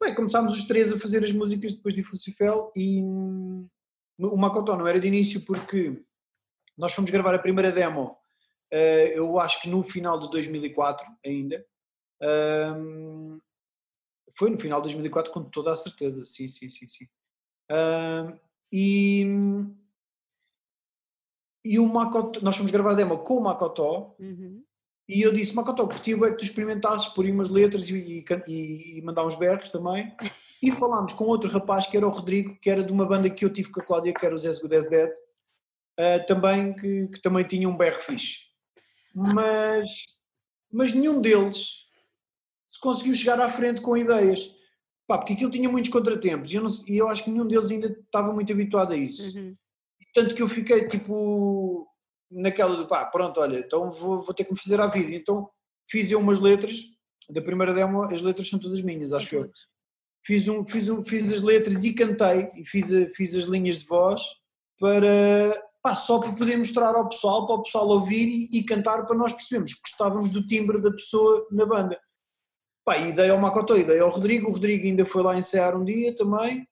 Bem, começámos os três a fazer as músicas depois de Fucifel e o Macotó não era de início porque nós fomos gravar a primeira demo, eh, eu acho que no final de 2004 ainda. Foi no final de 2004 com toda a certeza, sim, sim, sim, sim. E e o Macotó, nós fomos gravar a demo com o Macotó uhum. e eu disse, Macotó, curti bem que tu experimentasses por umas letras e, e, e, mandar uns berros também. E falámos com outro rapaz que era o Rodrigo, que era de uma banda que eu tive com a Cláudia, que era os Good as Dead, uh, também, que, que, também tinha um berro fixe. Mas, mas nenhum deles se conseguiu chegar à frente com ideias. Pá, porque aquilo tinha muitos contratempos e eu, não, e eu acho que nenhum deles ainda estava muito habituado a isso. Uhum. Tanto que eu fiquei tipo naquela de pá, pronto, olha, então vou, vou ter que me fazer à vida. Então fiz eu umas letras, da primeira demo, as letras são todas minhas, acho eu. Fiz, um, fiz, um, fiz as letras e cantei, e fiz, fiz as linhas de voz para, pá, só para poder mostrar ao pessoal, para o pessoal ouvir e, e cantar, para nós percebermos que gostávamos do timbre da pessoa na banda. Pá, e dei ao Macotó e dei ao Rodrigo, o Rodrigo ainda foi lá ensaiar um dia também,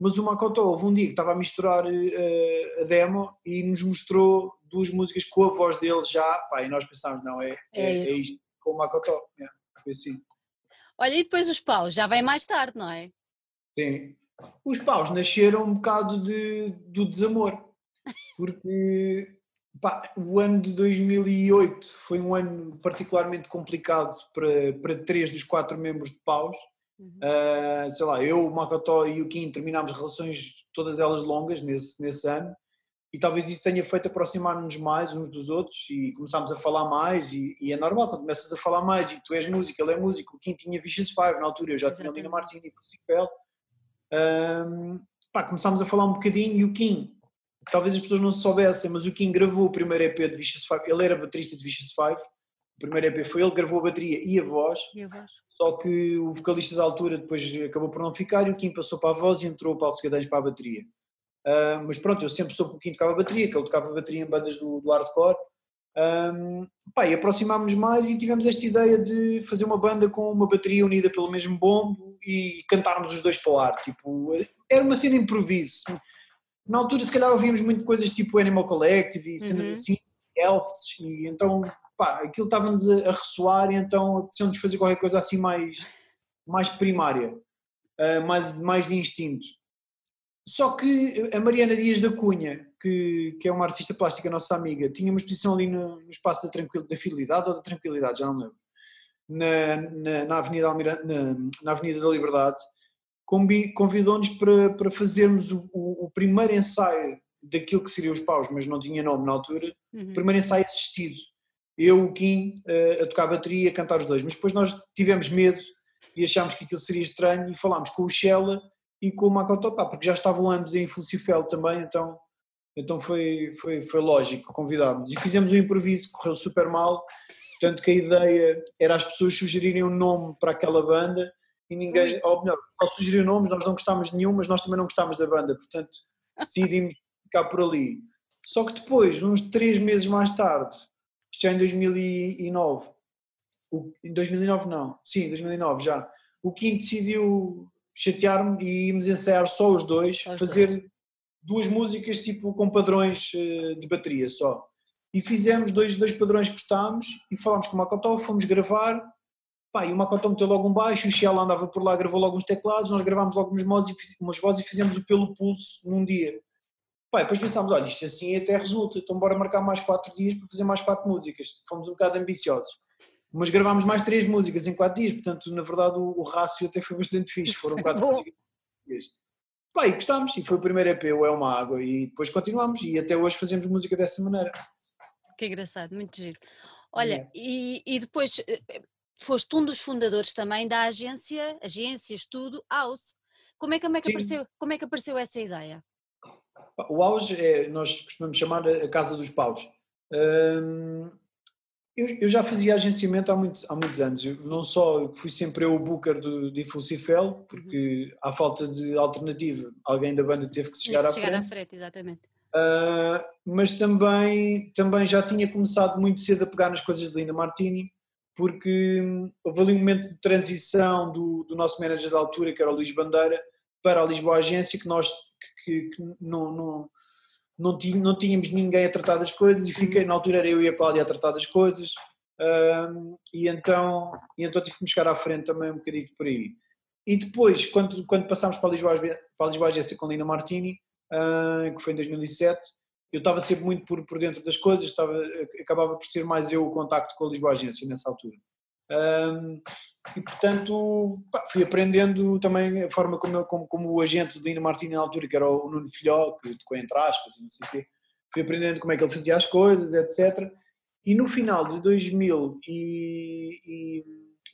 mas o Macotó houve um dia que estava a misturar uh, a demo e nos mostrou duas músicas com a voz dele já, pá, e nós pensámos, não, é, é, é, é isto com o Macotó, é, foi assim. Olha, e depois os paus, já vem mais tarde, não é? Sim. Os paus nasceram um bocado de, do desamor, porque pá, o ano de 2008 foi um ano particularmente complicado para, para três dos quatro membros de paus. Uhum. Uh, sei lá, eu, o Macotó e o Kim terminámos relações, todas elas longas, nesse, nesse ano e talvez isso tenha feito aproximar-nos mais uns dos outros e começámos a falar mais e, e, é normal quando começas a falar mais e tu és músico, ele é músico, o Kim tinha Vicious Five na altura, eu já Exatamente. tinha Lina Martini e Crucifel um, pá, começámos a falar um bocadinho e o Kim, talvez as pessoas não se soubessem, mas o Kim gravou o primeiro EP de Vicious Five, ele era baterista de Vicious Five, o primeiro EP foi ele, gravou a bateria e a voz, e a voz. só que o vocalista da altura depois acabou por não ficar e o Kim passou para a voz e entrou o Paulo Segadães para a bateria. Uh, mas pronto, eu sempre soube que o tocava bateria, que ele tocava bateria em bandas do, do hardcore. Um, pá, e aproximámos mais e tivemos esta ideia de fazer uma banda com uma bateria unida pelo mesmo bombo e cantarmos os dois para o ar. Tipo, era uma cena improviso. Na altura, se calhar, ouvíamos muito coisas tipo Animal Collective e cenas uhum. assim, Elves, e então, pá, aquilo estava-nos a, a ressoar e então apeteceu-nos fazer qualquer coisa assim mais, mais primária, uh, mais, mais de instinto. Só que a Mariana Dias da Cunha, que, que é uma artista plástica nossa amiga, tinha uma exposição ali no, no espaço da, tranquil, da Fidelidade ou da Tranquilidade, já não lembro, na, na, na Avenida, Almira, na, na, Avenida da Liberdade, convidou-nos para, para fazermos o, o, o, primeiro ensaio daquilo que seria os paus, mas não tinha nome na altura, uhum. primeiro ensaio assistido. Eu, o Kim, a, a tocar bateria, a cantar os dois, mas depois nós tivemos medo e achámos que aquilo seria estranho e falámos com o Shella e com o Makoto, pá, porque já estavam ambos em Flucifel também, então, então foi, foi, foi lógico convidarmos. E fizemos um improviso, correu super mal, portanto que a ideia era as pessoas sugerirem um nome para aquela banda e ninguém, ou melhor, só sugeriu nomes, nós não gostámos de nenhum, mas nós também não gostámos da banda, portanto decidimos ficar por ali. Só que depois, uns três meses mais tarde, isto já em 2009, o, em 2009 não, sim, 2009 já, o Kim decidiu chatear-me e íamos ensaiar só os dois, fazer duas músicas tipo com padrões eh, de bateria só. E fizemos dois, dois padrões que gostámos e falámos com o Macotó, fomos gravar. Pá, e o Macotó meteu logo um baixo, o Shell andava por lá, gravou logo uns teclados, nós gravámos logo umas vozes, umas vozes e fizemos o pelo pulso num dia. Pá, depois pensámos, olha, isto assim até resulta, então bora marcar mais quatro dias para fazer mais quatro músicas. Fomos um bocado ambiciosos mas gravámos mais três músicas em quatro dias, portanto, na verdade, o, o rácio até foi bastante fixe, foram quatro músicas. Pá, e gostámos, e foi o primeiro EP, o É Uma Água, e depois continuamos, e até hoje fazemos música dessa maneira. Que engraçado, muito giro. Olha, é. e, e depois eh, foste um dos fundadores também da agência, agência, estudo, House. Como é, como é, que, apareceu, como é que apareceu essa ideia? O House, é, nós costumamos chamar a Casa dos Paus. Hum, eu, eu, já fazia agenciamento há muitos, há muitos anos. Eu, não só fui sempre eu o booker do, de Flucifel, porque à falta de alternativa, alguém da banda teve que chegar, à, chegar frente. à frente. exatamente. Uh, mas também, também já tinha começado muito cedo a pegar nas coisas de Linda Martini, porque houve ali um momento de transição do, do nosso manager da altura, que era o Luís Bandeira, para a Lisboa Agência, que nós que, que não, não não, não tínhamos ninguém a tratar das coisas e fiquei, na altura era eu e a Cláudia a tratar das coisas um, e, então, e então tive que me chegar à frente também um bocadinho por aí. E depois, quando, quando passámos para a Lisboa, para a Lisboa Agência com Lina Martini, uh, que foi em 2007, eu estava sempre muito por, por dentro das coisas, estava, acabava por ser mais eu o contacto com a Lisboa Agência nessa altura. Um, e portanto pá, fui aprendendo também a forma como, como, como o agente de Lino Martini na altura, que era o Nuno Filhó, que tocou entre aspas, não sei o quê, fui aprendendo como é que ele fazia as coisas, etc. E no final de 2000 e, e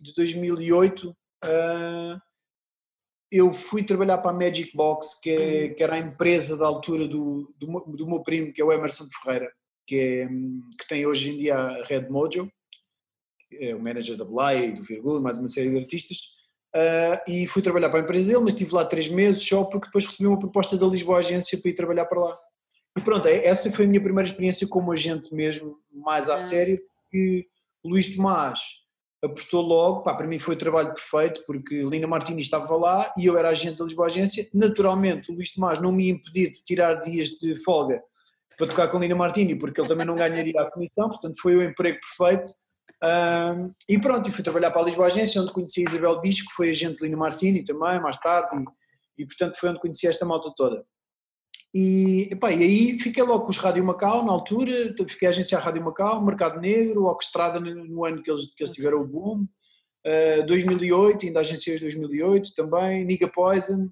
de 2008 uh, eu fui trabalhar para a Magic Box, que, é, que era a empresa da altura do, do, do meu primo, que é o Emerson Ferreira, que, é, que tem hoje em dia a Red Mojo é o manager da Blay, do Virgula, mais uma série de artistas, uh, e fui trabalhar para a empresa dele, mas estive lá três meses só porque depois recebi uma proposta da Lisboa Agência para ir trabalhar para lá. E pronto, é, essa foi a minha primeira experiência como agente mesmo, mais à ah. sério, porque Luís Tomás apostou logo, pá, para mim foi o trabalho perfeito, porque Lina Martini estava lá e eu era agente da Lisboa Agência, naturalmente o Luís Tomás não me impedia de tirar dias de folga para tocar com Lina Martini, porque ele também não ganharia a comissão, portanto foi o emprego perfeito, um, e pronto, e fui trabalhar para a Lisboa Agência, onde conheci a Isabel Bisco, que foi agente de Lina Martini também, mais tarde, e, e portanto foi onde conheci esta malta toda. E, epá, e aí fiquei logo com os Rádio Macau, na altura, fiquei a agenciar Rádio Macau, Mercado Negro, Orquestrada no ano que eles, que eles tiveram o boom, uh, 2008, ainda agenciei 2008 também, Niga Poison,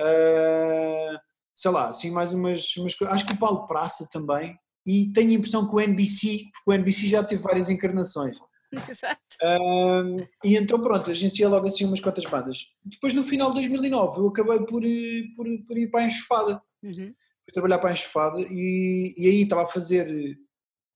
uh, sei lá, assim mais umas, umas coisas, acho que o Paulo Praça também, e tenho a impressão que o NBC, porque o NBC já teve várias encarnações. Exato. Um, e então pronto, agenciei logo assim umas quantas bandas. Depois no final de 2009 eu acabei por, eh, por, por ir para a enxofada. Uhum fui trabalhar para a enxofada e, e aí estava a fazer,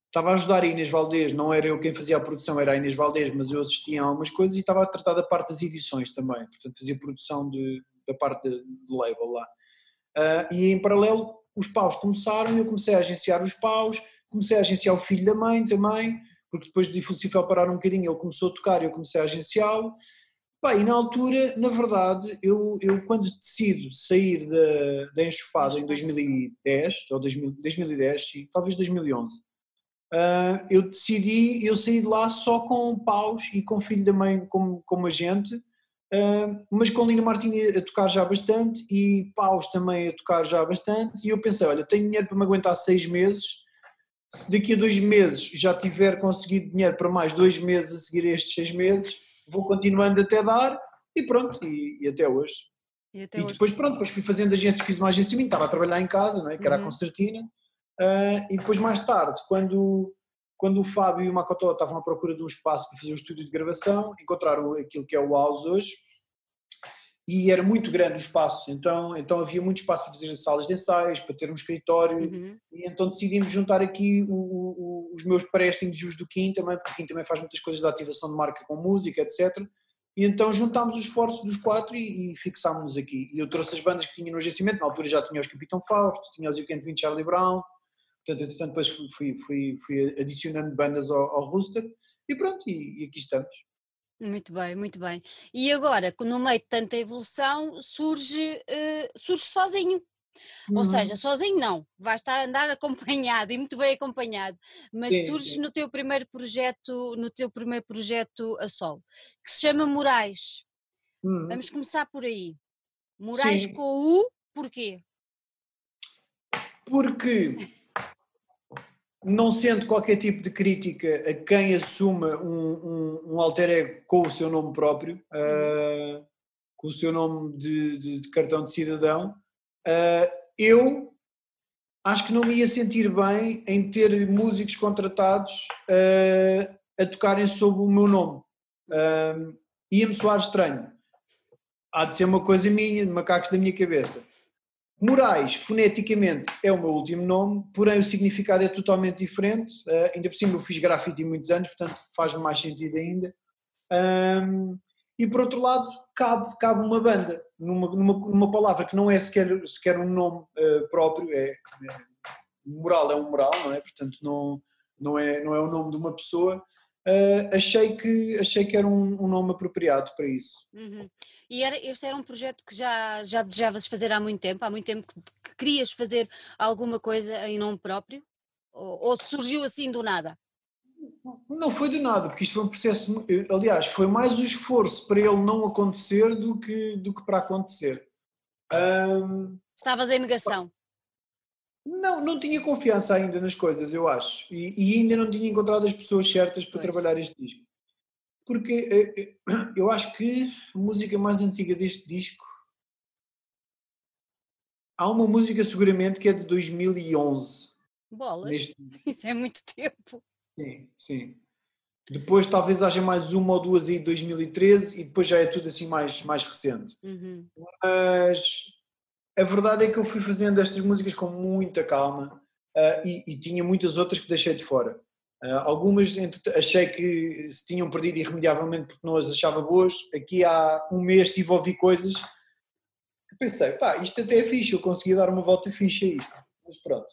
estava a ajudar a Inês Valdez, não era eu quem fazia a produção, era a Inês Valdez, mas eu assistia a algumas coisas e estava a tratar da parte das edições também, portanto fazia produção de, da parte de, de label lá. Uh, e em paralelo os paus começaram eu comecei a agenciar os paus, comecei a agenciar o filho da mãe também, porque depois de Felicifel parar um bocadinho ele começou a tocar e eu comecei a agenciá-lo Pá, e na altura, na verdade, eu, eu quando decido sair da, da enxofada em 2010, ou 2000, 2010, sim, talvez 2011, uh, ah, eu decidi, eu saí de lá só com paus e com filho da mãe como, como agente, uh, mas com Lina Martini a tocar já bastante e paus também a tocar já bastante, e eu pensei, olha, tenho dinheiro para me aguentar seis meses, se daqui a dois meses já tiver conseguido dinheiro para mais dois meses a seguir estes seis meses vou continuando até dar e pronto, e, e até hoje. E, até e hoje. depois pronto, depois fui fazendo agência, fiz uma agência minha, estava a trabalhar em casa, não é? que era uhum. a Concertina, uh, e depois mais tarde, quando, quando o Fábio e o Macotó estavam à procura de um espaço para fazer um estúdio de gravação, encontraram aquilo que é o House hoje, e era muito grande o espaço, então, então havia muito espaço para fazer salas de ensaios, para ter um escritório, uhum. e então decidimos juntar aqui o, o, os meus préstimos e os do Kim também, porque o Kim também faz muitas coisas de ativação de marca com música, etc. E então juntámos os esforços dos quatro e, e fixámos-nos aqui. E eu trouxe as bandas que tinha no agenciamento, na altura já tinha os Capitão Fausto, tinha os Weekend Twin Charlie Brown, portanto, entretanto depois fui, fui, fui, adicionando bandas ao, ao Rooster, e pronto, e, e aqui estamos. Muito bem, muito bem. E agora, no meio de tanta evolução, surge, uh, surge sozinho. Uhum. Ou seja, sozinho não, vai estar a andar acompanhado e muito bem acompanhado, mas sim, surge sim. no teu primeiro projeto, no teu primeiro projeto a solo, que se chama Moraes. Uhum. Vamos começar por aí. Moraes sim. com o porquê? Porque não sendo qualquer tipo de crítica a quem assuma um, um, um alter ego com o seu nome próprio, uh, com o seu nome de, de, de cartão de cidadão, uh, eu acho que não me ia sentir bem em ter músicos contratados uh, a tocarem sob o meu nome. Ia-me soar estranho. Há de ser uma coisa minha, de macacos da minha cabeça. Moraes, foneticamente, é o meu último nome, porém o significado é totalmente diferente. Uh, ainda por cima eu fiz grafite muitos anos, portanto faz mais sentido ainda. Um, e por outro lado, cabe, cabe uma banda, numa, numa, numa palavra que não é sequer, sequer um nome uh, próprio, é, é, moral é um moral, não é? Portanto, não, não, é, não é o nome de uma pessoa. Uh, achei, que, achei que era um, um nome apropriado para isso. Uhum. E era, este era um projeto que já, já desejavas fazer há muito tempo? Há muito tempo que, que querias fazer alguma coisa em nome próprio? Ou, ou, surgiu assim do nada? Não foi do nada, porque isto foi um processo. Aliás, foi mais o esforço para ele não acontecer do que, do que para acontecer. Um, Estavas em negação? Não, não tinha confiança ainda nas coisas, eu acho. E, e ainda não tinha encontrado as pessoas certas para pois. trabalhar este disco porque eh, eh, eu acho que a música mais antiga deste disco há uma música seguramente que é de 2011. Bolas, neste... isso é muito tempo. Sim, sim. Depois talvez haja mais uma ou duas aí de 2013 e depois já é tudo assim mais, mais recente. Uhum. Mas a verdade é que eu fui fazendo estas músicas com muita calma uh, e, e, tinha muitas outras que deixei de fora. Uh, algumas achei que se tinham perdido irremediavelmente porque não as achava boas. Aqui há um mês estive a ouvir coisas que pensei, pá, isto até é fixe, eu consegui dar uma volta fixe a isto. Mas pronto.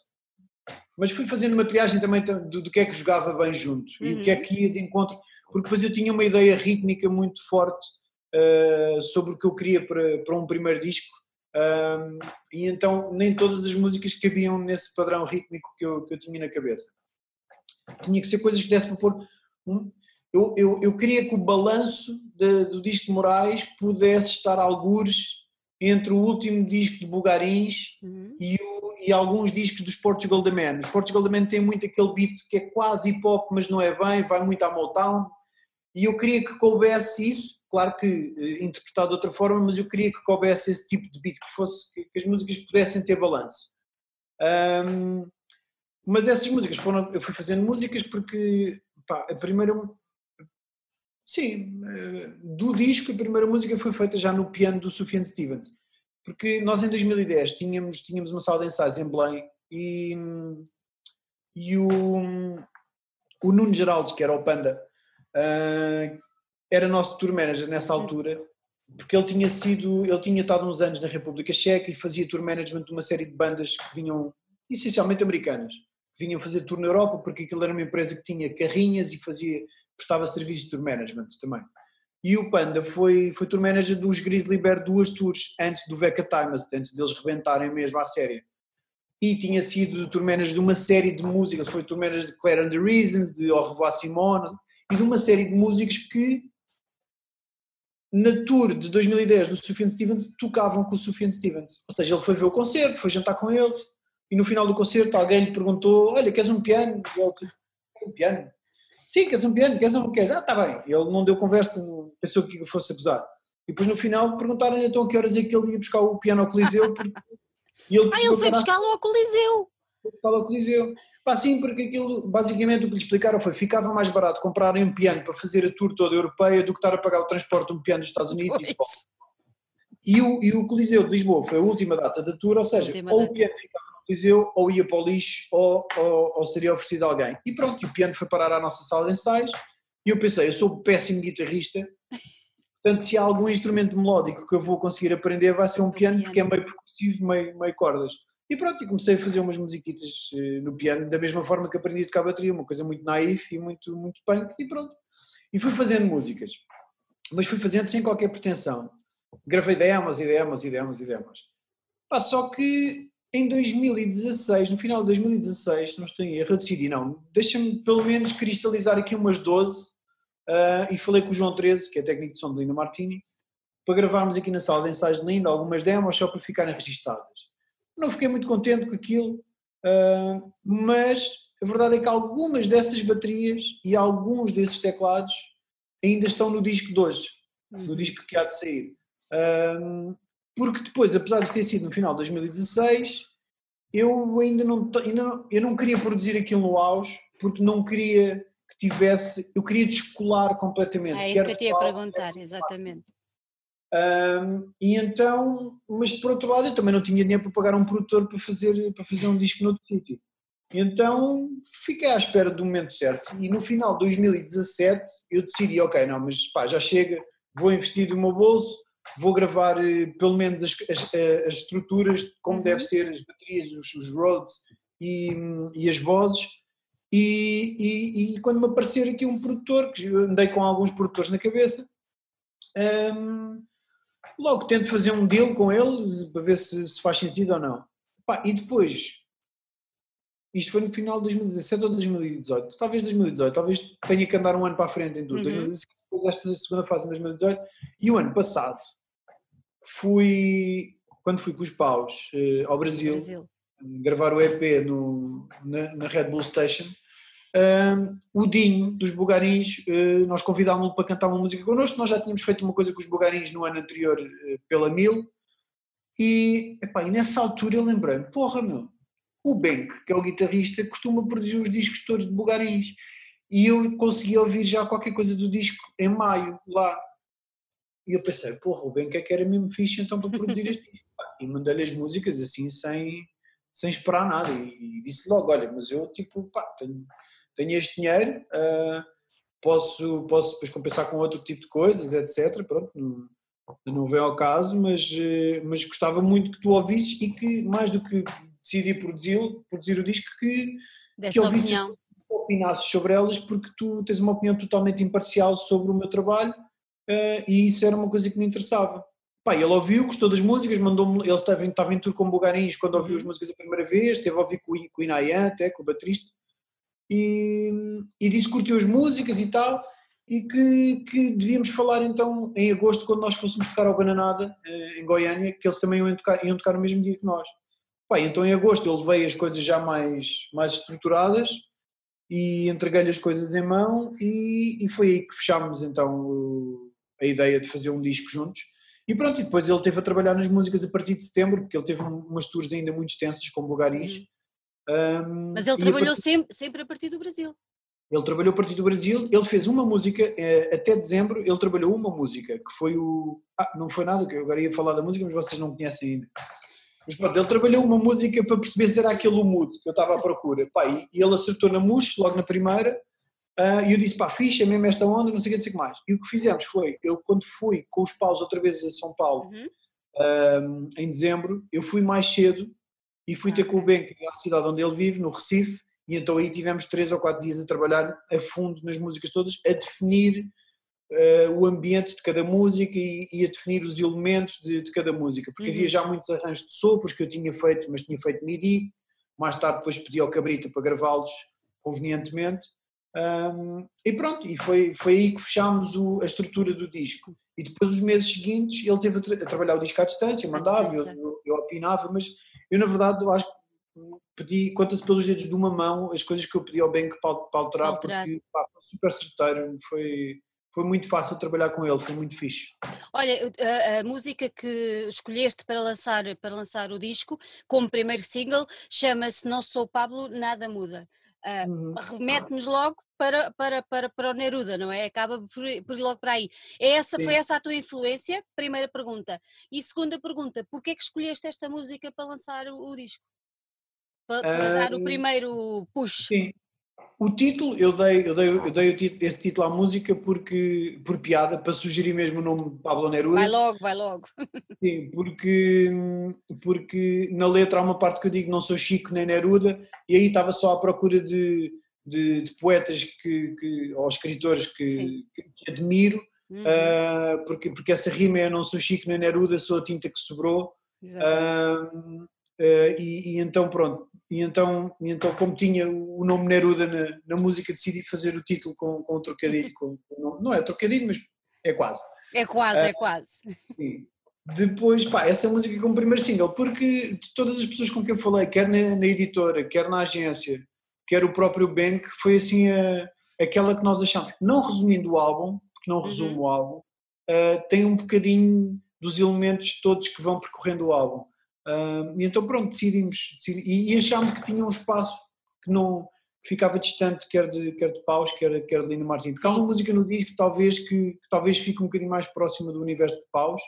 Mas fui fazendo uma triagem também do, do que é que jogava bem junto uhum. e o que é uhum. que ia de encontro, porque depois eu tinha uma ideia rítmica muito forte uh, sobre o que eu queria para, para um primeiro disco. E então nem todas as músicas cabiam nesse padrão rítmico que eu, que eu tinha na cabeça. Tinha que ser coisas que desse para pôr. Um, eu, eu, eu queria que o balanço de, do disco de Moraes pudesse estar algures entre o último disco de Bugarins uhum. e, o, e, alguns discos dos Portugal The Man. Os Portugal The Man têm muito aquele beat que é quase hip hop, mas não é bem, vai muito à Motown. E eu queria que coubesse isso, claro que eh, interpretado de outra forma, mas eu queria que coubesse esse tipo de beat, que, fosse, que as músicas pudessem ter balanço. Um, mas essas músicas foram. Eu fui fazendo músicas porque. Pá, a primeira. Sim, eh, do disco, a primeira música foi feita já no piano do Sufjan Stevens. Porque nós em 2010 tínhamos, tínhamos uma sala de ensaios em Belém e, e o, o Nuno Geraldes, que era o Panda, uh, era nosso tour manager nessa altura, porque ele tinha sido, ele tinha estado uns anos na República Checa e fazia tour management de uma série de bandas que vinham essencialmente americanas vinham fazer tour na Europa, porque aquilo era uma empresa que tinha carrinhas e fazia, prestava serviço de tour management também. E o Panda foi, foi tour manager dos Grizzly Bear duas tours antes do Veca Timers, antes deles rebentarem mesmo à série. E tinha sido tour manager de uma série de músicas, foi tour manager de Claire and the Reasons, de Au revoir Simone, e de uma série de músicos que na tour de 2010 do Sufjan Stevens tocavam com o Sufjan Stevens. Ou seja, ele foi ver o concerto, foi jantar com eles, e no final do concerto alguém lhe perguntou: Olha, queres um piano? E ele disse: Um piano? Sim, queres um piano? Queres um queres? Ah, está bem. Ele não deu conversa, pensou que fosse abusar. E depois no final perguntaram-lhe então a que horas é que ele ia buscar o piano ao Coliseu. Porque... E ele ah, ele foi buscá-lo ao Coliseu. Foi buscá-lo ao Coliseu. Pá, sim, porque aquilo, basicamente o que lhe explicaram foi ficava mais barato comprarem um piano para fazer a tour toda europeia do que estar a pagar o transporte de um piano dos Estados Unidos e, e o, e o Coliseu de Lisboa foi a última data da tour, ou seja, ou o piano ficava Coliseu, ou ia para o lixo, ou, ou, ou, seria oferecido a alguém. E pronto, o piano foi parar à nossa sala de ensaios, e eu pensei, eu sou péssimo guitarrista, portanto se há algum instrumento melódico que eu vou conseguir aprender vai ser um piano, porque é meio percussivo, meio, meio cordas. E pronto, e comecei a fazer umas musiquitas eh, no piano, da mesma forma que aprendi a tocar bateria, uma coisa muito naif e muito, muito punk, e pronto. E fui fazendo músicas, mas fui fazendo sem qualquer pretensão. Gravei demos e demos e demos e demos. Pá, só que em 2016, no final de 2016, não estou em erro, eu decidi, não, deixa-me pelo menos cristalizar aqui umas 12 uh, ah, e falei com o João 13, que é técnico de som de Linda Martini, para gravarmos aqui na sala de ensaios de Linda algumas demos só para ficarem registadas. Não fiquei muito contente com aquilo, uh, mas a verdade é que algumas dessas baterias e alguns desses teclados ainda estão no disco de hoje, no uhum. disco que há de sair. Uh, porque depois, apesar de ter sido no final de 2016, eu ainda não, ainda não, eu não queria produzir aquilo no auge, porque não queria que tivesse, eu queria descolar completamente. É isso que eu te ia perguntar, exatamente. Um, e então, mas por outro lado, eu também não tinha dinheiro para pagar um produtor para fazer, para fazer um disco noutro sítio. Então fiquei à espera do momento certo e no final de 2017 eu decidi, ok, não, mas pá, já chega, vou investir do meu bolso, vou gravar eh, pelo menos as, as, eh, as estruturas, como uhum. deve ser, as baterias, os, os Rhodes e, e, as vozes. E, e, e, quando me aparecer aqui um produtor, que andei com alguns produtores na cabeça, um, logo tento fazer um deal com eles para ver se, se faz sentido ou não. Pá, e depois, isto foi no final de 2017 ou 2018, talvez 2018, talvez tenha que andar um ano para a frente em tudo. Uhum. 2017, depois esta segunda fase em 2018, e o ano passado fui, quando fui com os paus uh, ao Brasil, Brasil, gravar o EP no, na, na Red Bull Station, um, o Dinho dos Bugarins, uh, nós convidámos-lo para cantar uma música connosco, nós já tínhamos feito uma coisa com os Bugarins no ano anterior uh, pela Mil, e, epá, e nessa altura eu lembrei-me, porra meu, o Benk, que é o guitarrista, costuma produzir os discos todos de Bugarins, e eu consegui ouvir já qualquer coisa do disco em maio, lá, e eu pensei, porra, o Ben que é que era mesmo fixe então para produzir este disco. E mandei-lhe as músicas assim, sem, sem esperar nada. E, e, disse logo, olha, mas eu tipo, pá, tenho, tenho este dinheiro, uh, posso, posso depois compensar com outro tipo de coisas, etc. Pronto, não, não vem ao caso, mas, uh, mas gostava muito que tu ouvisses e que, mais do que decidir produzir, produzir o disco, que, que ouvisses, opinasses sobre elas, porque tu tens uma opinião totalmente imparcial sobre o meu trabalho uh, e isso era uma coisa que me interessava. Pá, ele ouviu, gostou das músicas, mandou-me, ele estava, estava em tour com Bugarins quando ouviu uhum. as músicas a primeira vez, teve a ouvir com, com o Inayan até, com o baterista, e, e disse que curtiu as músicas e tal, e que, que devíamos falar então em agosto, quando nós fôssemos tocar ao Bananada, eh, em Goiânia, que eles também iam tocar, iam tocar no mesmo dia que nós. Pá, então em agosto ele veio as coisas já mais, mais estruturadas, e entreguei-lhe as coisas em mão, e, e foi aí que fechámos então a ideia de fazer um disco juntos e pronto, e depois ele teve a trabalhar nas músicas a partir de setembro, porque ele teve umas tours ainda muito extensas com Bulgaris. Um, Mas ele trabalhou partir... sempre, sempre a partir do Brasil. Ele trabalhou a partir do Brasil, ele fez uma música, eh, até dezembro ele trabalhou uma música, que foi o... Ah, não foi nada, que eu agora ia falar da música, mas vocês não conhecem ainda. Mas pronto, ele trabalhou uma música para perceber se era aquele o mood que eu estava à procura. Pá, e, e ele acertou na Mush, logo na primeira, Uh, e eu disse, pá, ficha mesmo esta onda, não sei o que, não sei o que mais. E o que fizemos foi, eu quando fui com os paus outra vez a São Paulo, uhum. em dezembro, eu fui mais cedo e fui ter com o Ben, que é a cidade onde ele vive, no Recife, e então aí tivemos três ou quatro dias a trabalhar a fundo nas músicas todas, a definir uh, o ambiente de cada música e, e a definir os elementos de, de cada música, porque uhum. havia já muitos arranjos de sopros que eu tinha feito, mas tinha feito MIDI, mais tarde depois pedi ao Cabrita para gravá-los convenientemente, um, e pronto, e foi, foi aí que fechámos o, a estrutura do disco. E depois, os meses seguintes, ele teve a, tra a trabalhar o disco à distância, mandava, eu, eu, eu, opinava, mas eu, na verdade, eu acho que pedi, conta-se pelos dedos de uma mão, as coisas que eu pedi ao Bank para, para alterar, alterar, porque pá, foi super certeiro, foi, foi muito fácil trabalhar com ele, foi muito fixe. Olha, a, a, música que escolheste para lançar, para lançar o disco, como primeiro single, chama-se Não Sou Pablo, Nada Muda. Uh, uhum. remete-nos logo para, para, para, para o Neruda, não é? Acaba por, por ir logo para aí. É essa, foi essa a tua influência? Primeira pergunta. E segunda pergunta, porquê é que escolheste esta música para lançar o, o disco? Para, para dar o primeiro push? Sim. O título, eu dei, eu dei, eu dei título, esse título à música porque, por piada, para sugerir mesmo o nome Pablo Neruda. Vai logo, vai logo. Sim, porque, porque na letra há uma parte que eu digo não sou Chico nem Neruda e aí estava só à procura de, de, de poetas que, que, ou escritores que, que admiro, uhum. uh, porque, porque essa rima é não sou Chico nem Neruda, sou a tinta que sobrou. Uh, uh, e, e, então pronto, e então, e então como tinha o nome Neruda na, na música decidi fazer o título com, com um trocadilho, com, com, não é trocadilho mas é quase. É quase, é quase. Sim. Depois, pá, essa música como primeiro single, porque de todas as pessoas com quem eu falei, quer na, na editora, quer na agência, quer o próprio Bank, foi assim a, aquela que nós achamos. Não resumindo o álbum, porque não resumo uhum. o álbum, uh, tem um bocadinho dos elementos todos que vão percorrendo o álbum. E então pronto, decidimos, decidimos e, e, achámos que tinha um espaço que não que ficava distante quer de, quer de Paus, quer, quer de Lino Martins. Porque há uma música no disco talvez que, que, talvez fique um bocadinho mais próxima do universo de Paus,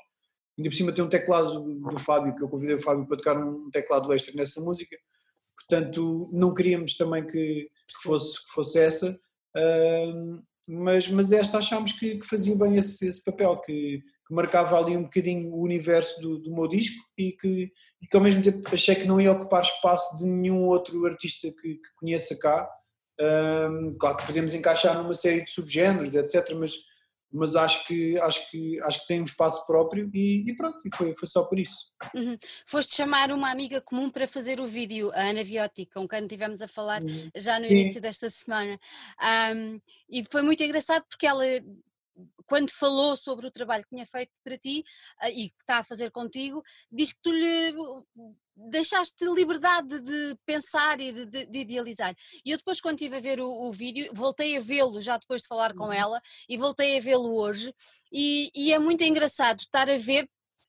ainda por cima tem um teclado do, do Fábio, que eu convidei o Fábio para tocar um teclado extra nessa música, portanto não queríamos também que, que fosse, que fosse essa, mas, mas esta achámos que, que fazia bem esse, esse papel, que, que, marcava ali um bocadinho o universo do, do meu disco e que, e que ao mesmo tempo achei que não ia ocupar espaço de nenhum outro artista que, que conheça cá. Um, claro que podemos encaixar numa série de subgéneros, etc., mas mas acho que, acho que, acho que tem um espaço próprio e, e pronto, e foi, foi só por isso. Uhum. Foste chamar uma amiga comum para fazer o vídeo, a Ana Viotti, com quem estivemos a falar uhum. já no início Sim. desta semana. Um, e foi muito engraçado porque ela quando falou sobre o trabalho que tinha feito para ti uh, e que está a fazer contigo, diz que tu lhe deixaste liberdade de pensar e de, de, de, idealizar. E eu depois, quando estive a ver o, o vídeo, voltei a vê-lo já depois de falar com uhum. ela e voltei a vê-lo hoje. E, e, é muito engraçado estar a ver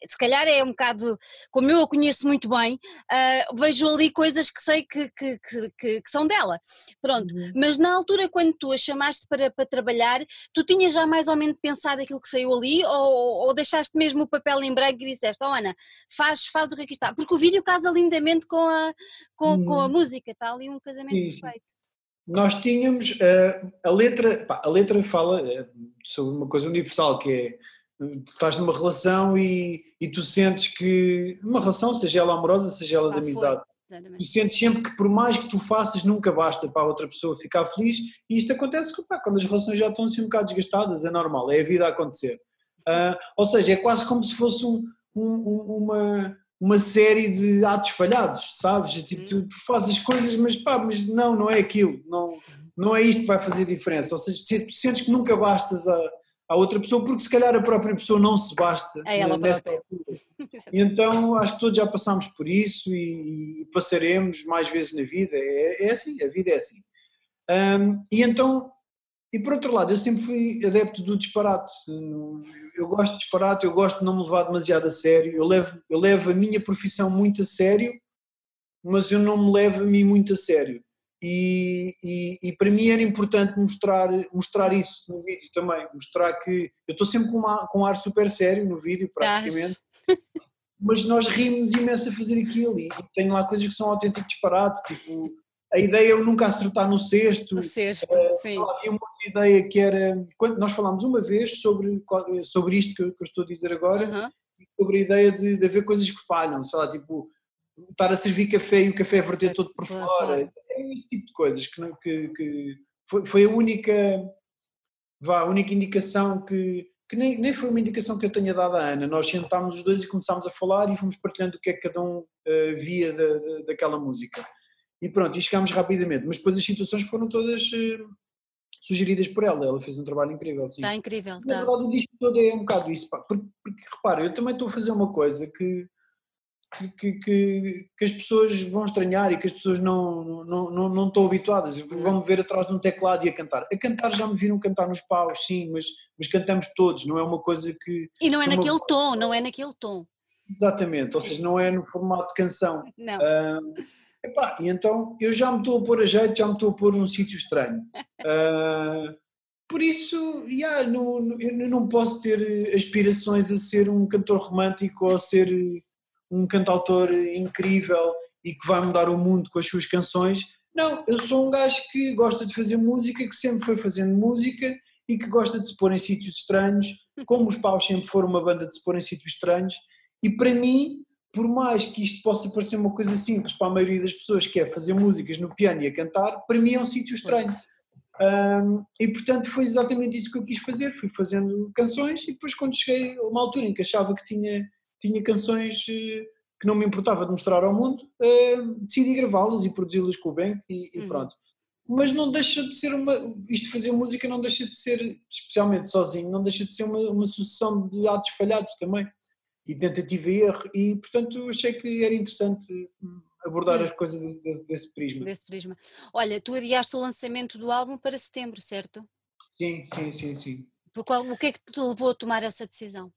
se calhar é um bocado, como eu a conheço muito bem, uh, vejo ali coisas que sei que, que, que, que são dela. Pronto, uhum. mas na altura quando tu a chamaste para, para trabalhar, tu tinhas já mais ou menos pensado aquilo que saiu ali ou, ou deixaste mesmo o papel em branco e disseste, oh Ana, faz, faz o que aqui está, porque o vídeo casa lindamente com a, com, uhum. com a uhum. música, está ali um casamento Sim. perfeito. nós tínhamos uh, a letra, pá, a letra fala uh, sobre uma coisa universal que é tu estás numa relação e, e tu sentes que uma relação, seja ela amorosa, seja ela ah, de amizade, tu sentes sempre que por mais que tu faças nunca basta para a outra pessoa ficar feliz e isto acontece pá, quando as relações já estão assim um bocado desgastadas, é normal, é a vida a acontecer. Uh, ou seja, é quase como se fosse um, um, uma, uma série de atos falhados, sabes? É tipo, tu fazes coisas, mas pá, mas não, não é aquilo, não, não é isto que vai fazer diferença. Ou seja, tu sentes que nunca bastas a, a outra pessoa, porque se calhar a própria pessoa não se basta é ela nessa própria. altura. E então acho que todos já passamos por isso e, e passaremos mais vezes na vida. É, é, assim, a vida é assim. Um, e então e por outro lado, eu sempre fui adepto do disparate. Eu gosto de disparate, eu gosto de não me levar demasiado a sério. Eu levo, eu levo a minha profissão muito a sério, mas eu não me levo a mim muito a sério. E, e, e para mim era importante mostrar, mostrar isso no vídeo também. Mostrar que eu estou sempre com, uma, com um ar super sério no vídeo, praticamente. mas nós rimos imenso a fazer aquilo e, e tenho lá coisas que são autênticos disparate, tipo a ideia é eu nunca acertar no sexto. No sexto, uh, sim. Havia uma outra ideia que era, quando nós falámos uma vez sobre, sobre isto que eu, que eu estou a dizer agora, uh -huh. sobre a ideia de, de, haver coisas que falham, sei lá, tipo, estar a servir café e o café verter todo por fora. É esse tipo de coisas que, que, que foi, foi, a única, vá, a única indicação que, que nem, nem foi uma indicação que eu tenha dado à Ana, nós sentámos os dois e começámos a falar e fomos partilhando o que é que cada um uh, via da, da, daquela música e pronto, e chegámos rapidamente. Mas depois as situações foram todas uh, sugeridas por ela. Ela fez um trabalho incrível. Está incrível, está. Na verdade, o disco todo é um bocado isso. Pá. Porque, porque, repara, eu também estou a fazer uma coisa que, que, que, que, as pessoas vão estranhar e que as pessoas não, não, não, não estão habituadas. Vão me ver atrás de um teclado e a cantar. A cantar já me viram cantar nos paus, sim, mas, mas cantamos todos, não é uma coisa que. E não é naquele uma... tom, não é naquele tom. Exatamente, ou seja, não é no formato de canção. Não. Uh, Epá, e então eu já me estou a pôr a jeito, já me estou a pôr num sítio estranho. Uh, por isso, yeah, não, eu não posso ter aspirações a ser um cantor romântico ou a ser um cantautor incrível e que vai mudar o mundo com as suas canções. Não, eu sou um gajo que gosta de fazer música, que sempre foi fazendo música e que gosta de se pôr em sítios estranhos, como os Paus sempre foram uma banda de se pôr em sítios estranhos. E para mim, por mais que isto possa parecer uma coisa simples para a maioria das pessoas que é fazer músicas no piano e a cantar, para mim é um sítio estranho. Um, e portanto foi exatamente isso que eu quis fazer, fui fazendo canções e depois quando cheguei a uma altura em que achava que tinha, tinha canções eh, que não me importava de mostrar ao mundo, uh, decidi gravá-las e produzi-las com o Ben e, e uhum. pronto. Mas não deixa de ser uma. Isto de fazer música não deixa de ser, especialmente sozinho, não deixa de ser uma, uma sucessão de atos falhados também e tentativa e erro, e portanto achei que era interessante hum, abordar hum. as coisas desse prisma. Desse prisma. Olha, tu adiaste o lançamento do álbum para setembro, certo? Sim, sim, sim, sim. Por qual, o que é que te levou a tomar essa decisão?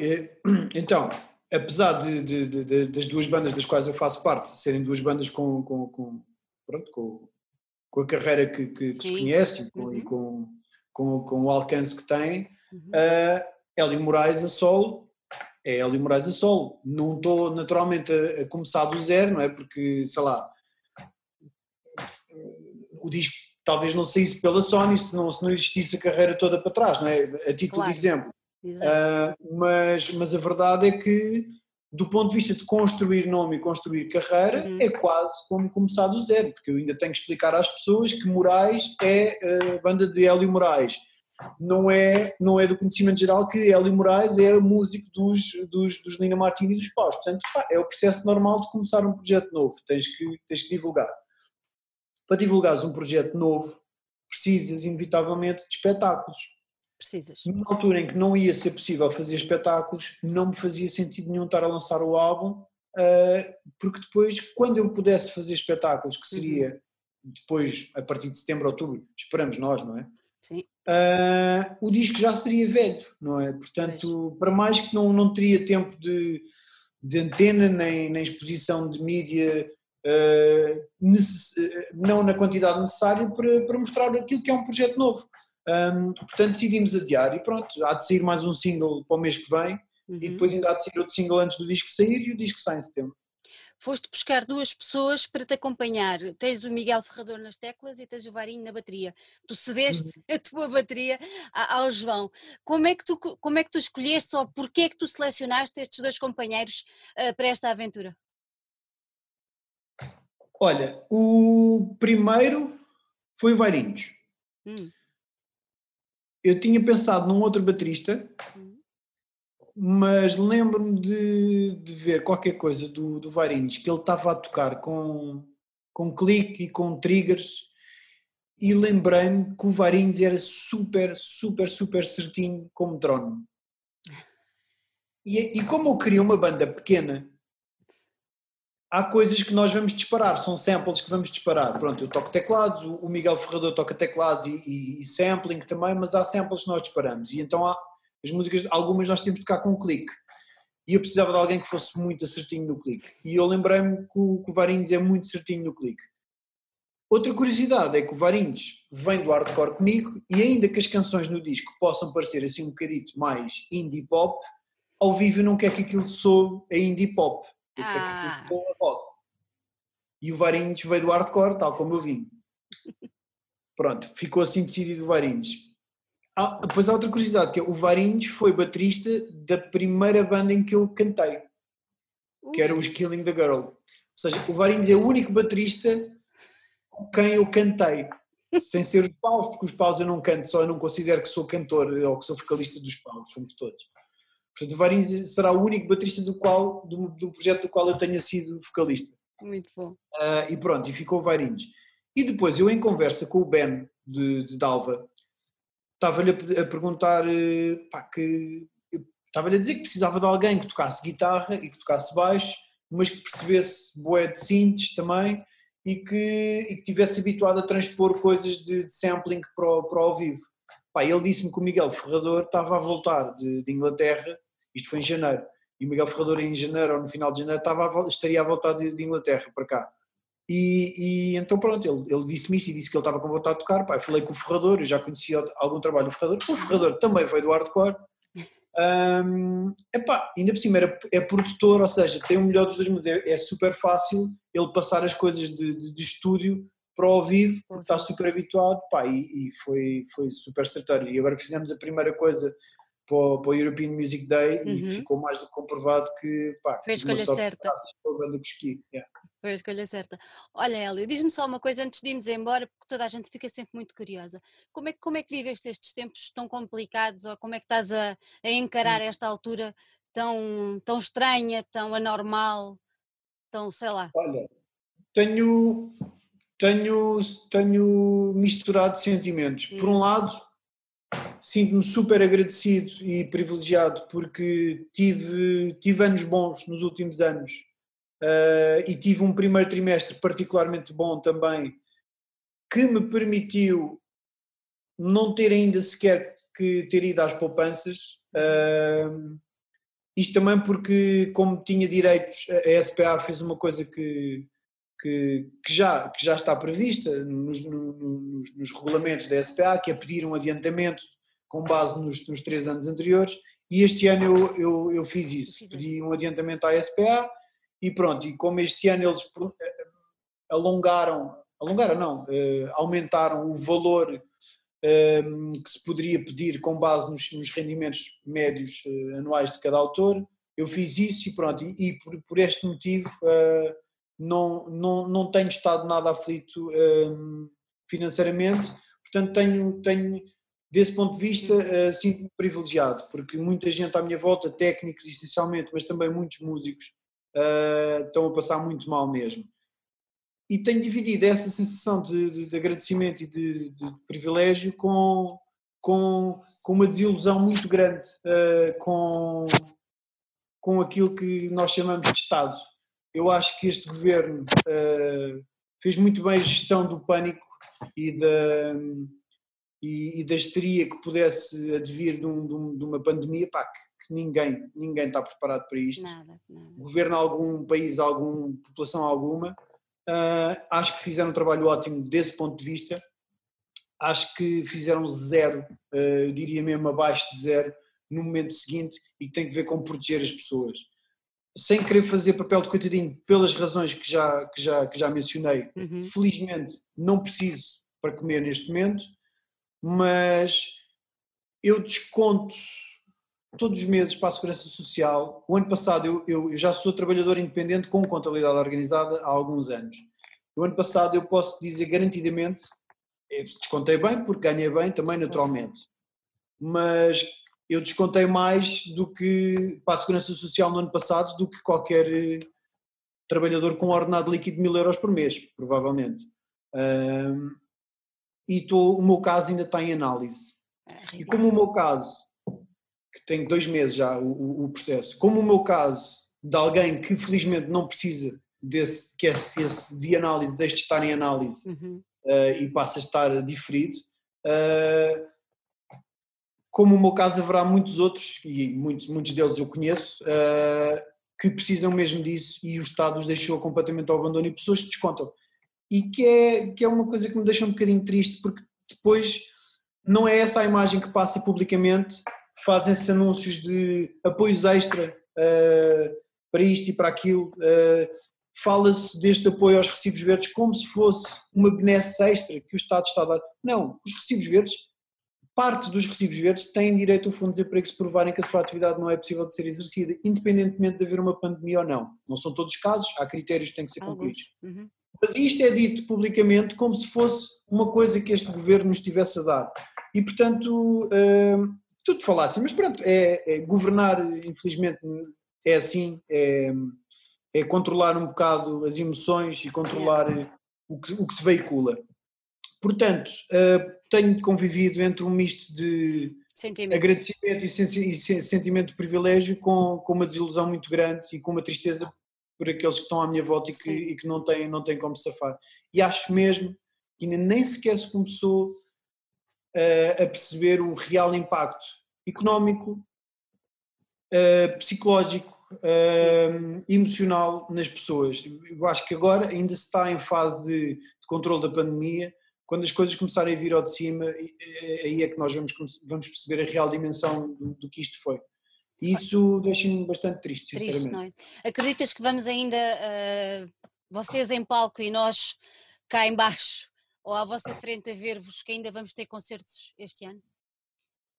É, então, apesar de, de, de, das duas bandas das quais eu faço parte serem duas bandas com, com, com pronto, com, com, a carreira que, que, que se conhece uhum. e com, com, com, o alcance que têm, uhum. uh, Hélio Moraes a solo é Hélio Moraes a solo. Não estou naturalmente a, a, começar do zero, não é? Porque, sei lá, o disco talvez não saísse pela Sony se não, se não existisse a carreira toda para trás, não é? A título claro. de exemplo. Uh, mas, mas a verdade é que, do ponto de vista de construir nome e construir carreira, uhum. é quase como começar do zero, porque eu ainda tenho que explicar às pessoas que Moraes é a banda de Hélio Moraes não é, não é do conhecimento geral que Hélio Moraes é músico dos, dos, dos Nina Martini e dos Paus. Portanto, pá, é o processo normal de começar um projeto novo, tens que, tens que divulgar. Para divulgares um projeto novo, precisas inevitavelmente de espetáculos. Precisas. Numa altura em que não ia ser possível fazer espetáculos, não me fazia sentido nenhum estar a lançar o álbum, uh, porque depois, quando eu pudesse fazer espetáculos, que seria uhum. depois, a partir de setembro, outubro, esperamos nós, não é? Sim. Uh, o disco já seria velho, não é? Portanto, para mais que não, não teria tempo de, de antena nem, nem exposição de mídia, uh, não na quantidade necessária para, para mostrar aquilo que é um projeto novo. Um, portanto, decidimos adiar e pronto, há de sair mais um single para o mês que vem uhum. e depois ainda há de sair outro single antes do disco sair e o disco sai em setembro. foste buscar duas pessoas para te acompanhar. Tens o Miguel Ferrador nas teclas e tens o Varinho na bateria. Tu cedeste uhum. a tua bateria ao João. Como é que tu, como é que tu escolheste ou porquê é que tu selecionaste estes dois companheiros uh, para esta aventura? Olha, o primeiro foi o Varinhos. Hum. Eu tinha pensado num outro baterista, mas lembro-me de, de, ver qualquer coisa do, do Varinhos, que ele estava a tocar com, com clique e com triggers, e lembrei-me que o Varinhos era super, super, super certinho como drone. E, e como eu queria uma banda pequena há coisas que nós vamos disparar, são samples que vamos disparar. Pronto, eu toco teclados, o Miguel Ferrador toca teclados e, e, e sampling também, mas há samples que nós disparamos. E então há as músicas, algumas nós temos de tocar com um clique. E eu precisava de alguém que fosse muito certinho no clique. E eu lembrei-me que o, que o Varinhos é muito certinho no clique. Outra curiosidade é que o Varinhos vem do hardcore comigo e ainda que as canções no disco possam parecer assim um bocadito mais indie pop, ao vivo eu não quero que aquilo soe a indie pop ah. que rock. E o Varinhos veio do hardcore, tal como eu vim. Pronto, ficou assim decidido o Varinhos. Ah, depois há outra curiosidade, que é o Varinhos foi baterista da primeira banda em que eu cantei, que era os Killing the Girl. Ou seja, o Varinhos é o único baterista com quem eu cantei, sem ser os paus, porque os paus eu não canto, só eu não considero que sou cantor ou que sou vocalista dos paus, somos todos. Portanto, o Varinhos será o único baterista do, qual, do, do, projeto do qual eu tenha sido vocalista. Muito bom. Uh, e pronto, e ficou o Varinhos. E depois eu, em conversa com o Ben de, de Dalva, estava-lhe a, a, perguntar eh, pá, que. Estava-lhe a dizer que precisava de alguém que tocasse guitarra e que tocasse baixo, mas que percebesse boé de synths também e que, e que tivesse habituado a transpor coisas de, de sampling para o, para o ao vivo. Pá, ele disse-me que o Miguel Ferrador estava a voltar de, de Inglaterra isto foi em janeiro. E o Miguel Ferrador, em janeiro ou no final de janeiro, estava estaria a voltar de, de Inglaterra para cá. E, e, então pronto, ele, ele disse-me isso e disse que ele estava com vontade de tocar. Pá, falei com o Ferrador, eu já conhecia algum trabalho do Ferrador. O Ferrador também veio do hardcore. Um, epá, ainda por cima era, é produtor, ou seja, tem o melhor dos dois mundos. É, é super fácil ele passar as coisas de, de, de estúdio para o vivo, porque está super habituado. Pá, e, e foi, foi super certeiro. E agora fizemos a primeira coisa para o, para o European Music Day uhum. e ficou mais do que comprovado que pá, foi a escolha certa. Que yeah. Foi a escolha certa. Olha, Hélio, diz-me só uma coisa antes de irmos embora, porque toda a gente fica sempre muito curiosa. Como é, como é que viveste estes tempos tão complicados ou como é que estás a, a encarar hum. esta altura tão, tão estranha, tão anormal, tão sei lá? Olha, tenho, tenho, tenho misturado sentimentos. Por um hum. lado, sinto-me super agradecido e privilegiado porque tive, tive anos bons nos últimos anos uh, e tive um primeiro trimestre particularmente bom também que me permitiu não ter ainda sequer que ter ido às poupanças. Uh, isto também porque, como tinha direitos, a SPA fez uma coisa que, que, que, já, que já está prevista nos, nos, nos, regulamentos da SPA, que é pedir um adiantamento com base nos, nos três anos anteriores, e este ano eu, eu, eu fiz isso, pedi um adiantamento à SPA e pronto, e como este ano eles eh, alongaram, alongaram não, eh, aumentaram o valor ehm, que se poderia pedir com base nos, nos rendimentos médios eh, anuais de cada autor, eu fiz isso e pronto, e, e por, por, este motivo não, não, não tenho estado nada aflito ehm, financeiramente, portanto tenho, tenho desse ponto de vista, uh, sinto-me privilegiado, porque muita gente à minha volta, técnicos essencialmente, mas também muitos músicos, uh, estão a passar muito mal mesmo. E tenho dividido essa sensação de, de, de agradecimento e de, de, privilégio com, com, com uma desilusão muito grande uh, com, com aquilo que nós chamamos de Estado. Eu acho que este governo fez muito bem a gestão do pânico e da e, e da histeria que pudesse advir de, um, de, um, uma pandemia, pá, que, que, ninguém, ninguém está preparado para isto. Nada, nada. Governo algum, país algum, população alguma. Uh, acho que fizeram um trabalho ótimo desse ponto de vista. Acho que fizeram zero, uh, eu diria mesmo abaixo de zero, no momento seguinte e que tem que ver com proteger as pessoas. sem querer fazer papel de coitadinho pelas razões que já, que já, que já mencionei, Uhum. felizmente não preciso para comer neste momento, mas eu desconto todos os meses para a Segurança Social. O ano passado eu, eu- eu já sou trabalhador independente com contabilidade organizada há alguns anos. O ano passado eu posso dizer garantidamente, descontei bem porque ganhei bem também naturalmente, mas eu descontei mais do que para a Segurança Social no ano passado do que qualquer eh, trabalhador com ordenado líquido de mil euros por mês, provavelmente. Ahm, e tô- o meu caso ainda está em análise. É E como o meu caso, que tem dois meses já o, o- processo, como o meu caso de alguém que felizmente não precisa desse, que esse, esse de análise deixe de estar em análise Uhum. eh, e passa a estar diferido, eh, como o meu caso haverá muitos outros, e muitos, muitos deles eu conheço, eh, que precisam mesmo disso e o Estado os deixou completamente ao abandono e pessoas que descontam. E que é, que é uma coisa que me deixa um bocadinho triste, porque depois não é essa a imagem que passa publicamente, fazem-se anúncios de apoios extra eh, para isto e para aquilo, eh, fala-se deste apoio aos recibos verdes como se fosse uma benesse extra que o Estado está a dar. Não, os recibos verdes, parte dos recibos verdes têm direito ao fundo de desemprego se provarem que a sua atividade não é possível de ser exercida, independentemente de haver uma pandemia ou não. Não são todos os casos, há critérios que têm que ser cumpridos. Uhum. Mas isto é dito publicamente como se fosse uma coisa que este governo nos estivesse a dar. E, portanto, hum, tudo falasse, mas pronto, é, é governar, infelizmente, é assim, é, é controlar um bocado as emoções e controlar o, que, o que se veicula. Portanto, hum, tenho convivido entre um misto de Sentimento. agradecimento e, sen- e sen- sentimento de privilégio com, com uma desilusão muito grande e com uma tristeza por aqueles que estão à minha volta e que, e que não, têm, não têm como safar. E acho mesmo que ainda nem sequer se começou eh, a perceber o real impacto económico, eh, psicológico, eh, emocional nas pessoas. Eu acho que agora ainda se está em fase de, de controle da pandemia, quando as coisas começarem a vir ao de cima, aí é que nós vamos, vamos perceber a real dimensão do, do que isto foi. E isso deixa-me bastante triste, Triste, sinceramente. não é? Acreditas que vamos ainda, ah, vocês em palco e nós cá em baixo, ou à vossa frente a ver-vos, que ainda vamos ter concertos este ano?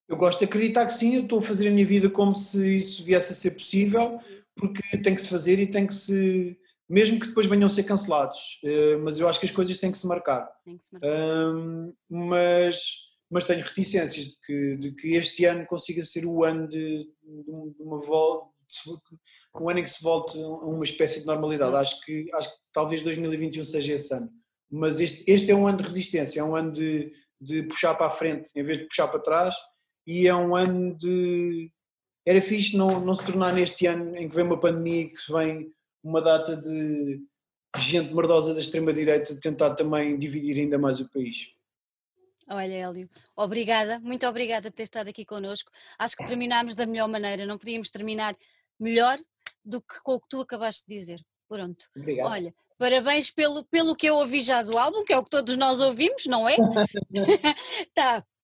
Eu gosto de acreditar que sim, eu estou a fazer a minha vida como se isso viesse a ser possível, porque tem que se fazer e tem que se. Mesmo que depois venham a ser cancelados, eh, mas eu acho que as coisas têm que se marcar. Tem que se marcar. Hum, mas, mas tenho reticências de que, de que este ano consiga ser o ano de, de um- uma volta, um ano em que se volte a uma espécie de normalidade. Acho que, acho que talvez 2021 seja esse ano. Mas este, este é um ano de resistência, é um ano de, de puxar para a frente em vez de puxar para trás e é um ano de. Era fixe não, não se tornar neste ano em que vem uma pandemia que se vem uma data de gente merdosa da extrema-direita tentar também dividir ainda mais o país. Olha, Hélio, obrigada, muito obrigada por ter estado aqui connosco. Acho que terminámos da melhor maneira, não podíamos terminar melhor do que com o que tu acabaste de dizer. Pronto. Obrigado. Olha, parabéns pelo, pelo que eu ouvi já do álbum, que é o que todos nós ouvimos, não é? Está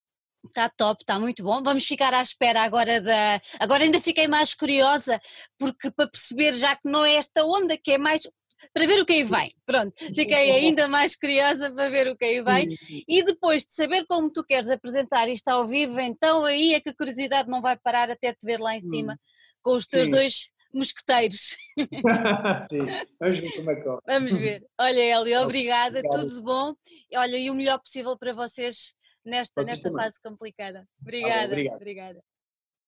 tá top, está muito bom. Vamos ficar à espera agora da. Agora ainda fiquei mais curiosa, porque para perceber já que não é esta onda, que é mais. Para ver o que aí vem. Pronto, fiquei ainda mais curiosa para ver o que aí vem. E depois de saber como tu queres apresentar isto ao vivo, então aí é que a curiosidade não vai parar até te ver lá em cima com os teus Sim. dois mosqueteiros. Sim, vamos ver como é que. Vamos ver. Olha, Hélio, obrigada, Obrigado. tudo de bom. Olha, e o melhor possível para vocês nesta, nesta também. fase complicada. Obrigada, obrigado. obrigada.